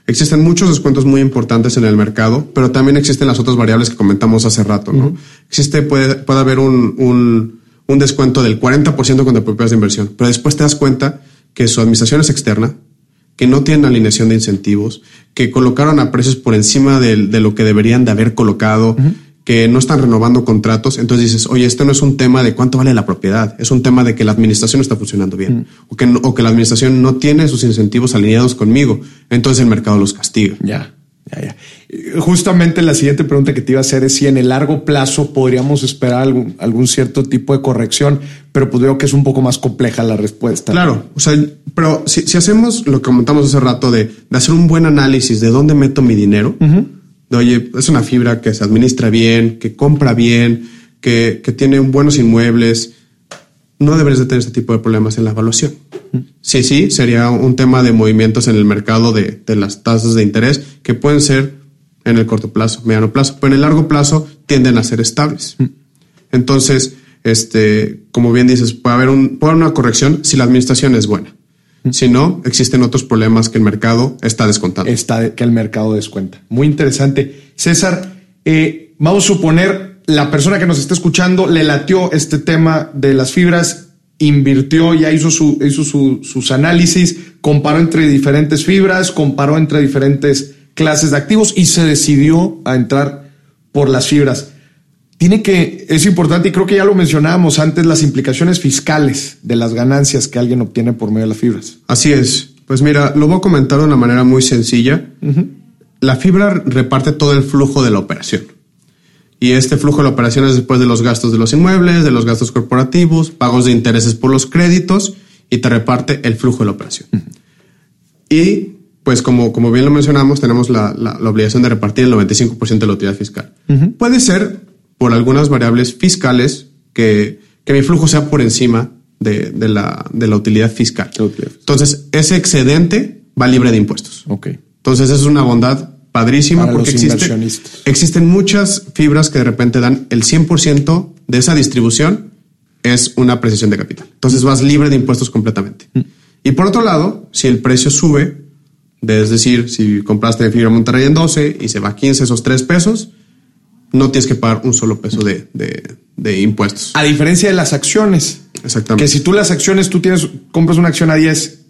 Existen muchos descuentos muy importantes en el mercado, pero también existen las otras variables que comentamos hace rato, ¿no? Existe, puede, puede haber un, un, un descuento del 40% con propiedades de inversión, pero después te das cuenta que su administración es externa, que no tienen alineación de incentivos, que colocaron a precios por encima de, de lo que deberían de haber colocado que no están renovando contratos, entonces dices, oye, este no es un tema de cuánto vale la propiedad, es un tema de que la administración está funcionando bien mm. o, que, o que la administración no tiene sus incentivos alineados conmigo, entonces el mercado los castiga. Ya. Ya, ya. Justamente la siguiente pregunta que te iba a hacer es si en el largo plazo podríamos esperar algún, algún cierto tipo de corrección, pero pues veo que es un poco más compleja la respuesta. Claro, o sea, pero si, si hacemos lo que comentamos hace rato de, de, hacer un buen análisis de dónde meto mi dinero, de, oye, es una fibra que se administra bien, que compra bien, que, que tiene buenos inmuebles, no deberías de tener este tipo de problemas en la evaluación. Sí, sí, sería un tema de movimientos en el mercado de, de, las tasas de interés que pueden ser en el corto plazo, mediano plazo, pero en el largo plazo tienden a ser estables. Entonces, este, como bien dices, puede haber, un, puede haber una corrección si la administración es buena. Si no, existen otros problemas que el mercado está descontando. Está que el mercado descuenta. Muy interesante. César, eh, vamos a suponer la persona que nos está escuchando le latió este tema de las fibras, invirtió, ya hizo, su, hizo su, sus análisis, comparó entre diferentes fibras, comparó entre diferentes clases de activos y se decidió a entrar por las fibras tiene que, es importante y creo que ya lo mencionábamos antes, las implicaciones fiscales de las ganancias que alguien obtiene por medio de las fibras. Así es. Pues mira, lo voy a comentar de una manera muy sencilla. La fibra reparte todo el flujo de la operación. Y este flujo de la operación es después de los gastos de los inmuebles, de los gastos corporativos, pagos de intereses por los créditos y te reparte el flujo de la operación. Y pues como, como bien lo mencionamos, tenemos la, la, la obligación de repartir el 95% de la utilidad fiscal. Puede ser por algunas variables fiscales que, que mi flujo sea por encima de, de, la, de la utilidad fiscal. Entonces, ese excedente va libre de impuestos. Okay. Entonces, es una bondad padrísima Para porque existe, existen muchas fibras que de repente dan el 100% de esa distribución es una apreciación de capital. Entonces, vas libre de impuestos completamente. Mm. Y por otro lado, si el precio sube, es decir, si compraste fibra Monterrey en 12 y se va a 15 esos 3 pesos, no tienes que pagar un solo peso de, de, de, impuestos. A diferencia de las acciones. Exactamente. Que si tú las acciones, tú tienes, compras una acción a 10,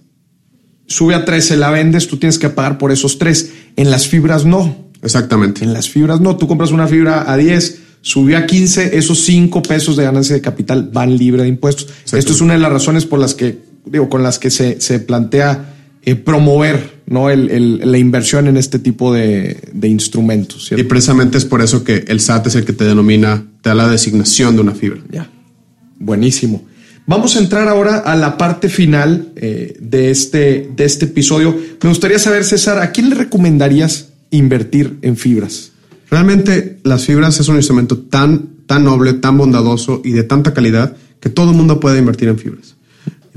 sube a 13, la vendes, tú tienes que pagar por esos 3. En las fibras no. Exactamente. En las fibras no. Tú compras una fibra a 10, subió a 15, esos 5 pesos de ganancia de capital van libre de impuestos. Esto es una de las razones por las que, digo, con las que se, se plantea eh, promover ¿no? El, el, la inversión en este tipo de, de instrumentos. ¿cierto? Y precisamente es por eso que el SAT es el que te denomina, te da la designación de una fibra. Ya, buenísimo. Vamos a entrar ahora a la parte final eh, de, este, de este episodio. Me gustaría saber, César, ¿a quién le recomendarías invertir en fibras? Realmente las fibras es un instrumento tan, tan noble, tan bondadoso y de tanta calidad que todo el mundo puede invertir en fibras.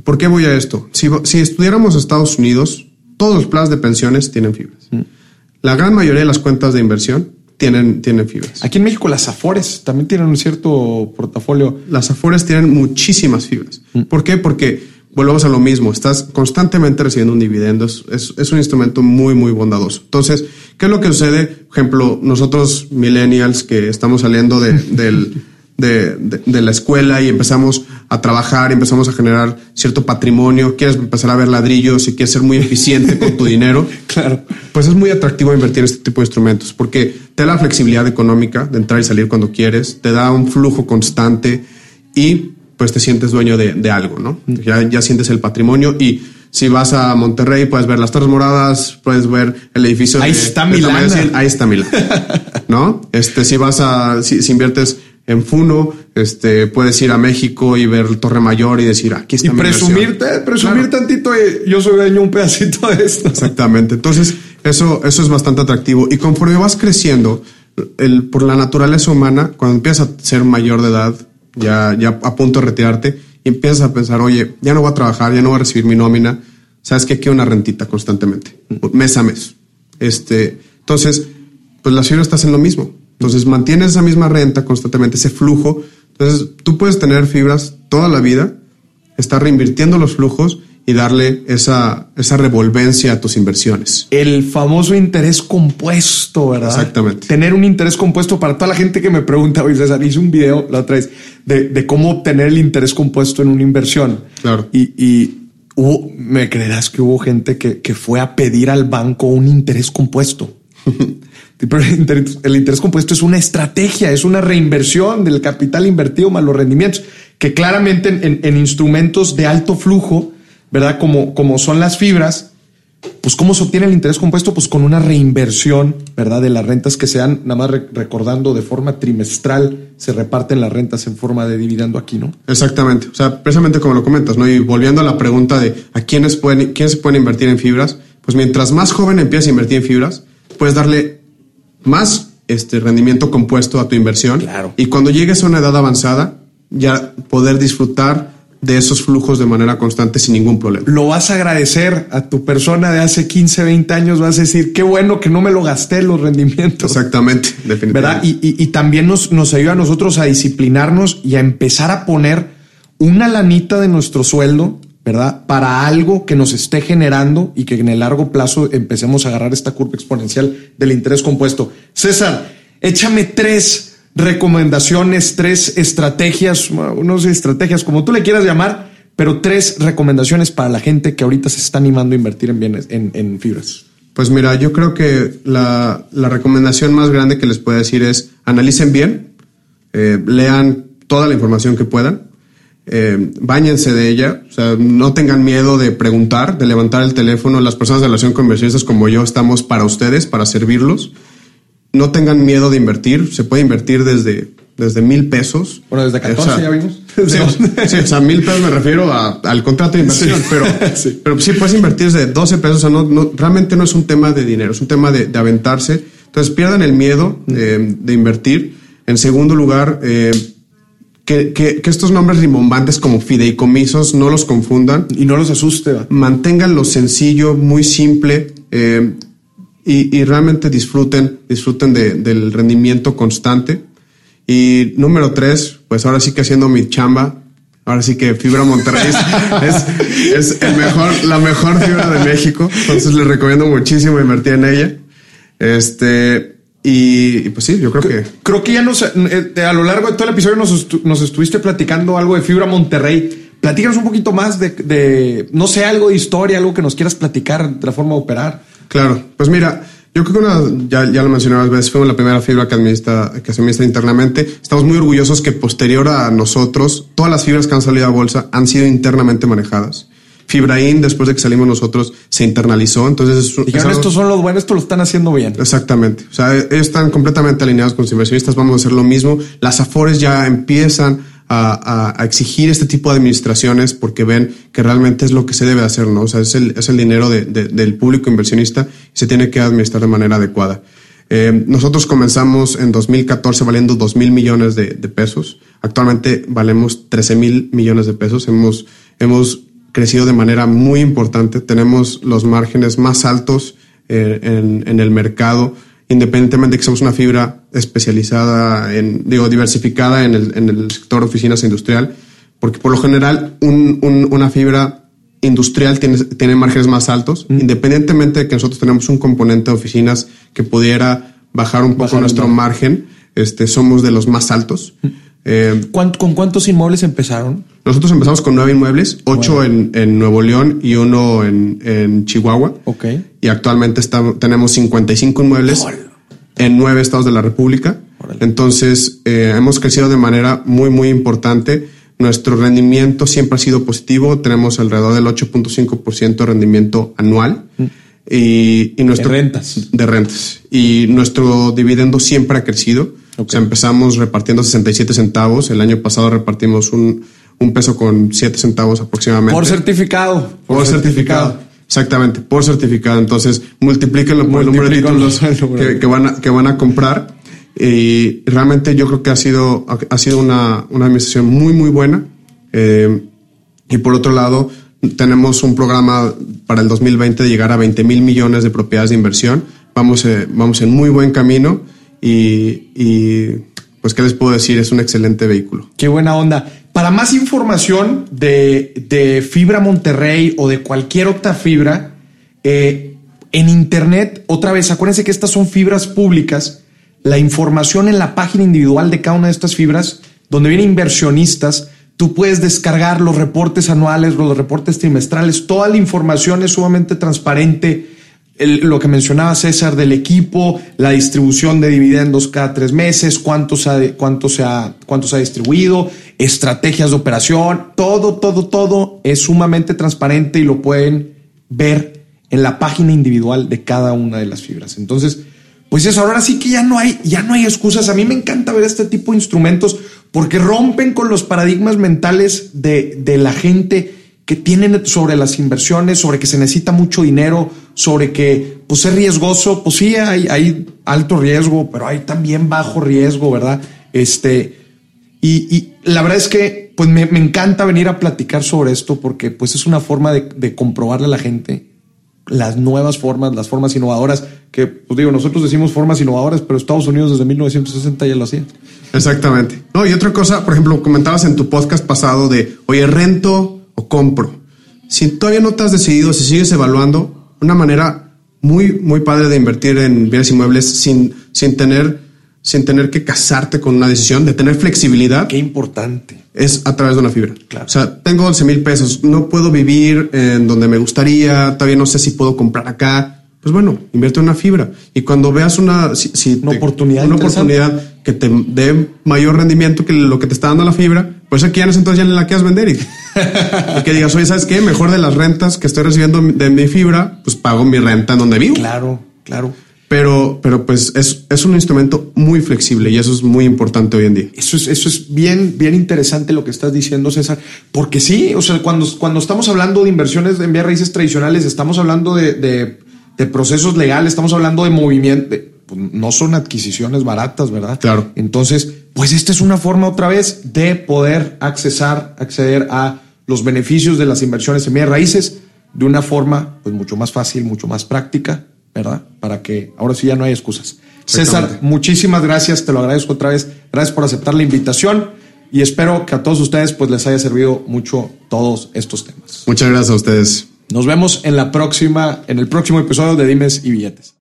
¿Por qué voy a esto? Si, si estudiáramos Estados Unidos, todos los planes de pensiones tienen fibras. La gran mayoría de las cuentas de inversión tienen, tienen fibras. Aquí en México las Afores también tienen un cierto portafolio. Las Afores tienen muchísimas fibras. ¿Por qué? Porque volvemos a lo mismo, estás constantemente recibiendo un dividendo, es, es, un instrumento muy, muy bondadoso. Entonces, ¿qué es lo que sucede? Por ejemplo, nosotros millennials que estamos saliendo de, del, de, de, la escuela y empezamos a trabajar, empezamos a generar cierto patrimonio, quieres empezar a ver ladrillos y quieres ser muy eficiente con tu dinero, (laughs) claro. pues es muy atractivo invertir en este tipo de instrumentos porque te da la flexibilidad económica de entrar y salir cuando quieres, te da un flujo constante y pues te sientes dueño de, algo, ¿no? Ya, ya sientes el patrimonio y si vas a Monterrey puedes ver las Torres Moradas, puedes ver el edificio. Ahí está Milán. Ahí está Milán, ¿no? (laughs) Este, si vas a, si, inviertes en Funo, este, puedes ir a México y ver Torre Mayor y decir, aquí está y presumirte, presumir tantito, y yo soy dueño un pedacito de esto. Exactamente. Entonces, eso, eso es bastante atractivo. Y conforme vas creciendo, el, por la naturaleza humana, cuando empiezas a ser mayor de edad, ya, ya a punto de retirarte, y empiezas a pensar, oye, ya no voy a trabajar, ya no voy a recibir mi nómina, sabes que quiero una rentita constantemente, mes a mes. Este, entonces, pues las fibras estás en lo mismo. Entonces mantienes esa misma renta constantemente, ese flujo. Entonces tú puedes tener fibras toda la vida, estar reinvirtiendo los flujos y darle esa, esa revolvencia a tus inversiones. El famoso interés compuesto, ¿verdad? Exactamente. Tener un interés compuesto para toda la gente que me pregunta, oye César, hice un video la otra vez de, de cómo obtener el interés compuesto en una inversión. Claro. Y, y hubo, me creerás que hubo gente que, que fue a pedir al banco un interés compuesto. (laughs) el interés compuesto es una estrategia, es una reinversión del capital invertido más los rendimientos, que claramente en, en instrumentos de alto flujo, ¿verdad? Como, como son las fibras, pues ¿cómo se obtiene el interés compuesto? Pues con una reinversión, ¿verdad? De las rentas que se dan, nada más recordando, de forma trimestral, se reparten las rentas en forma de dividendo aquí, ¿no? Exactamente. O sea, precisamente como lo comentas, ¿no? Y volviendo a la pregunta de a quiénes pueden, quiénes pueden invertir en fibras, pues mientras más joven empiezas a invertir en fibras, puedes darle más este rendimiento compuesto a tu inversión. Claro. Y cuando llegues a una edad avanzada, ya poder disfrutar de esos flujos de manera constante sin ningún problema. Lo vas a agradecer a tu persona de hace 15, 20 años, vas a decir, qué bueno que no me lo gasté los rendimientos. Exactamente, (laughs) definitivamente. ¿Verdad? Y, también nos, nos ayuda a nosotros a disciplinarnos y a empezar a poner una lanita de nuestro sueldo, ¿verdad? Para algo que nos esté generando y que en el largo plazo empecemos a agarrar esta curva exponencial del interés compuesto. César, échame tres recomendaciones, tres estrategias, unos estrategias, como tú le quieras llamar, pero tres recomendaciones para la gente que ahorita se está animando a invertir en bienes, en, fibras. Pues mira, yo creo que la, recomendación más grande que les puedo decir es analicen bien, eh, lean toda la información que puedan, eh, báñense de ella, o sea, no tengan miedo de preguntar, de levantar el teléfono. Las personas de relación con inversionistas como yo estamos para ustedes, para servirlos no tengan miedo de invertir. Se puede invertir desde, desde mil pesos. Bueno, desde 14 ya vimos. (laughs) Sí, o sea, mil pesos me refiero al contrato de inversión, pero, (laughs) sí. pero sí puedes invertir desde 12 pesos. O sea, no, realmente no es un tema de dinero, es un tema de, aventarse. Entonces pierdan el miedo eh, de invertir. En segundo lugar, eh, que, que, estos nombres rimbombantes como fideicomisos no los confundan. Y no los asuste. Manténganlo sencillo, muy simple. Eh, y, realmente disfruten, disfruten del rendimiento constante. Y número tres, pues ahora sí que haciendo mi chamba, ahora sí que Fibra Monterrey es, (laughs) el mejor, la mejor fibra de México. Entonces les recomiendo muchísimo invertir en ella. Este, y, pues sí, yo creo que. Creo que ya nos, eh, a lo largo de todo el episodio nos, nos estuviste platicando algo de Fibra Monterrey. Platícanos un poquito más de, de, no sé, algo de historia, algo que nos quieras platicar de la forma de operar. Claro, pues mira, yo creo que una, ya, ya lo mencioné varias veces, fuimos la primera fibra que, administra, que se administra internamente. Estamos muy orgullosos que posterior a nosotros, todas las fibras que han salido a bolsa han sido internamente manejadas. Fibraín, después de que salimos nosotros, se internalizó. Entonces, Dijeron, estos son los buenos, esto lo están haciendo bien. Exactamente. O sea, ellos están completamente alineados con los inversionistas. Vamos a hacer lo mismo. Las Afores ya empiezan a, exigir este tipo de administraciones porque ven que realmente es lo que se debe hacer, ¿no? O sea, es el, es el dinero del público inversionista y se tiene que administrar de manera adecuada. Eh, nosotros comenzamos en 2014 valiendo 2 mil millones de, pesos. Actualmente valemos 13 mil millones de pesos. Hemos, hemos crecido de manera muy importante. Tenemos los márgenes más altos eh, en, en, el mercado, independientemente de que somos una fibra especializada, en, digo, diversificada en el, en el sector oficinas industrial, porque por lo general un, un, una fibra industrial tiene, tiene márgenes más altos, mm. independientemente de que nosotros tenemos un componente de oficinas que pudiera bajar un poco bajar nuestro margen, este, somos de los más altos. Mm. Eh, ¿Con cuántos inmuebles empezaron? Nosotros empezamos con nueve inmuebles, ocho en, en, Nuevo León y uno en, en Chihuahua. Ok. Y actualmente está, tenemos 55 inmuebles en nueve estados de la República. Entonces, eh, hemos crecido de manera muy, muy importante. Nuestro rendimiento siempre ha sido positivo. Tenemos alrededor del 8.5% de rendimiento anual. Mm. Y, y nuestro, de rentas. De rentas. Y nuestro dividendo siempre ha crecido. Okay. O sea, empezamos repartiendo 67 centavos. El año pasado repartimos un, un peso con 7 centavos aproximadamente. Por certificado. Por, por certificado. certificado. Exactamente, por certificado. Entonces, multiplíquenlo por el número de títulos (laughs) que, que, van a, que van a comprar. Y realmente yo creo que ha sido, ha sido una, una administración muy, muy buena. Eh, y por otro lado, tenemos un programa para el 2020 de llegar a 20 mil millones de propiedades de inversión. Vamos, eh, vamos en muy buen camino y, y, pues, ¿qué les puedo decir? Es un excelente vehículo. Qué buena onda. Para más información de, de Fibra Monterrey o de cualquier otra fibra, eh, en Internet, otra vez, acuérdense que estas son fibras públicas. La información en la página individual de cada una de estas fibras, donde vienen inversionistas, tú puedes descargar los reportes anuales, los reportes trimestrales, toda la información es sumamente transparente lo que mencionaba César del equipo, la distribución de dividendos cada tres meses, cuánto se ha, se ha, se ha distribuido, estrategias de operación, todo, todo, todo es sumamente transparente y lo pueden ver en la página individual de cada una de las fibras. Entonces, pues eso, ahora sí que ya no hay, ya no hay excusas. A mí me encanta ver este tipo de instrumentos porque rompen con los paradigmas mentales de, de la gente que tienen sobre las inversiones, sobre que se necesita mucho dinero, sobre que pues es riesgoso, pues sí hay, hay alto riesgo, pero hay también bajo riesgo, ¿verdad? Este, y, y la verdad es que pues me, me, encanta venir a platicar sobre esto porque pues es una forma de, de, comprobarle a la gente las nuevas formas, las formas innovadoras, que pues digo, nosotros decimos formas innovadoras, pero Estados Unidos desde 1960 ya lo hacía. Exactamente. No, y otra cosa, por ejemplo, comentabas en tu podcast pasado de, oye, rento o compro. Si todavía no te has decidido, si sigues evaluando, una manera muy, muy padre de invertir en bienes inmuebles sin, sin tener, sin tener que casarte con una decisión, de tener flexibilidad. Qué importante. Es a través de una fibra. Claro. O sea, tengo 11 mil pesos, no puedo vivir en donde me gustaría, todavía no sé si puedo comprar acá. Pues bueno, invierte en una fibra. Y cuando veas una, si, si una te, oportunidad, una oportunidad que te dé mayor rendimiento que lo que te está dando la fibra, pues aquí ya ese entonces ya la quieras vender y, (laughs) y, que digas, oye, ¿sabes qué? Mejor de las rentas que estoy recibiendo de mi fibra, pues pago mi renta en donde vivo. Claro, claro. Pero, pero pues es, es un instrumento muy flexible y eso es muy importante hoy en día. Eso es, eso es bien, bien interesante lo que estás diciendo, César, porque sí, o sea, cuando, cuando estamos hablando de inversiones en bienes raíces tradicionales, estamos hablando de, de, de procesos legales, estamos hablando de movimiento, pues no son adquisiciones baratas, ¿verdad? Claro. Entonces, pues esta es una forma otra vez de poder accesar, acceder a los beneficios de las inversiones en bienes raíces de una forma pues mucho más fácil, mucho más práctica, ¿verdad? Para que ahora sí ya no hay excusas. César, muchísimas gracias, te lo agradezco otra vez. Gracias por aceptar la invitación y espero que a todos ustedes pues les haya servido mucho todos estos temas. Muchas gracias a ustedes. Nos vemos en la próxima, en el próximo episodio de Dimes y Billetes.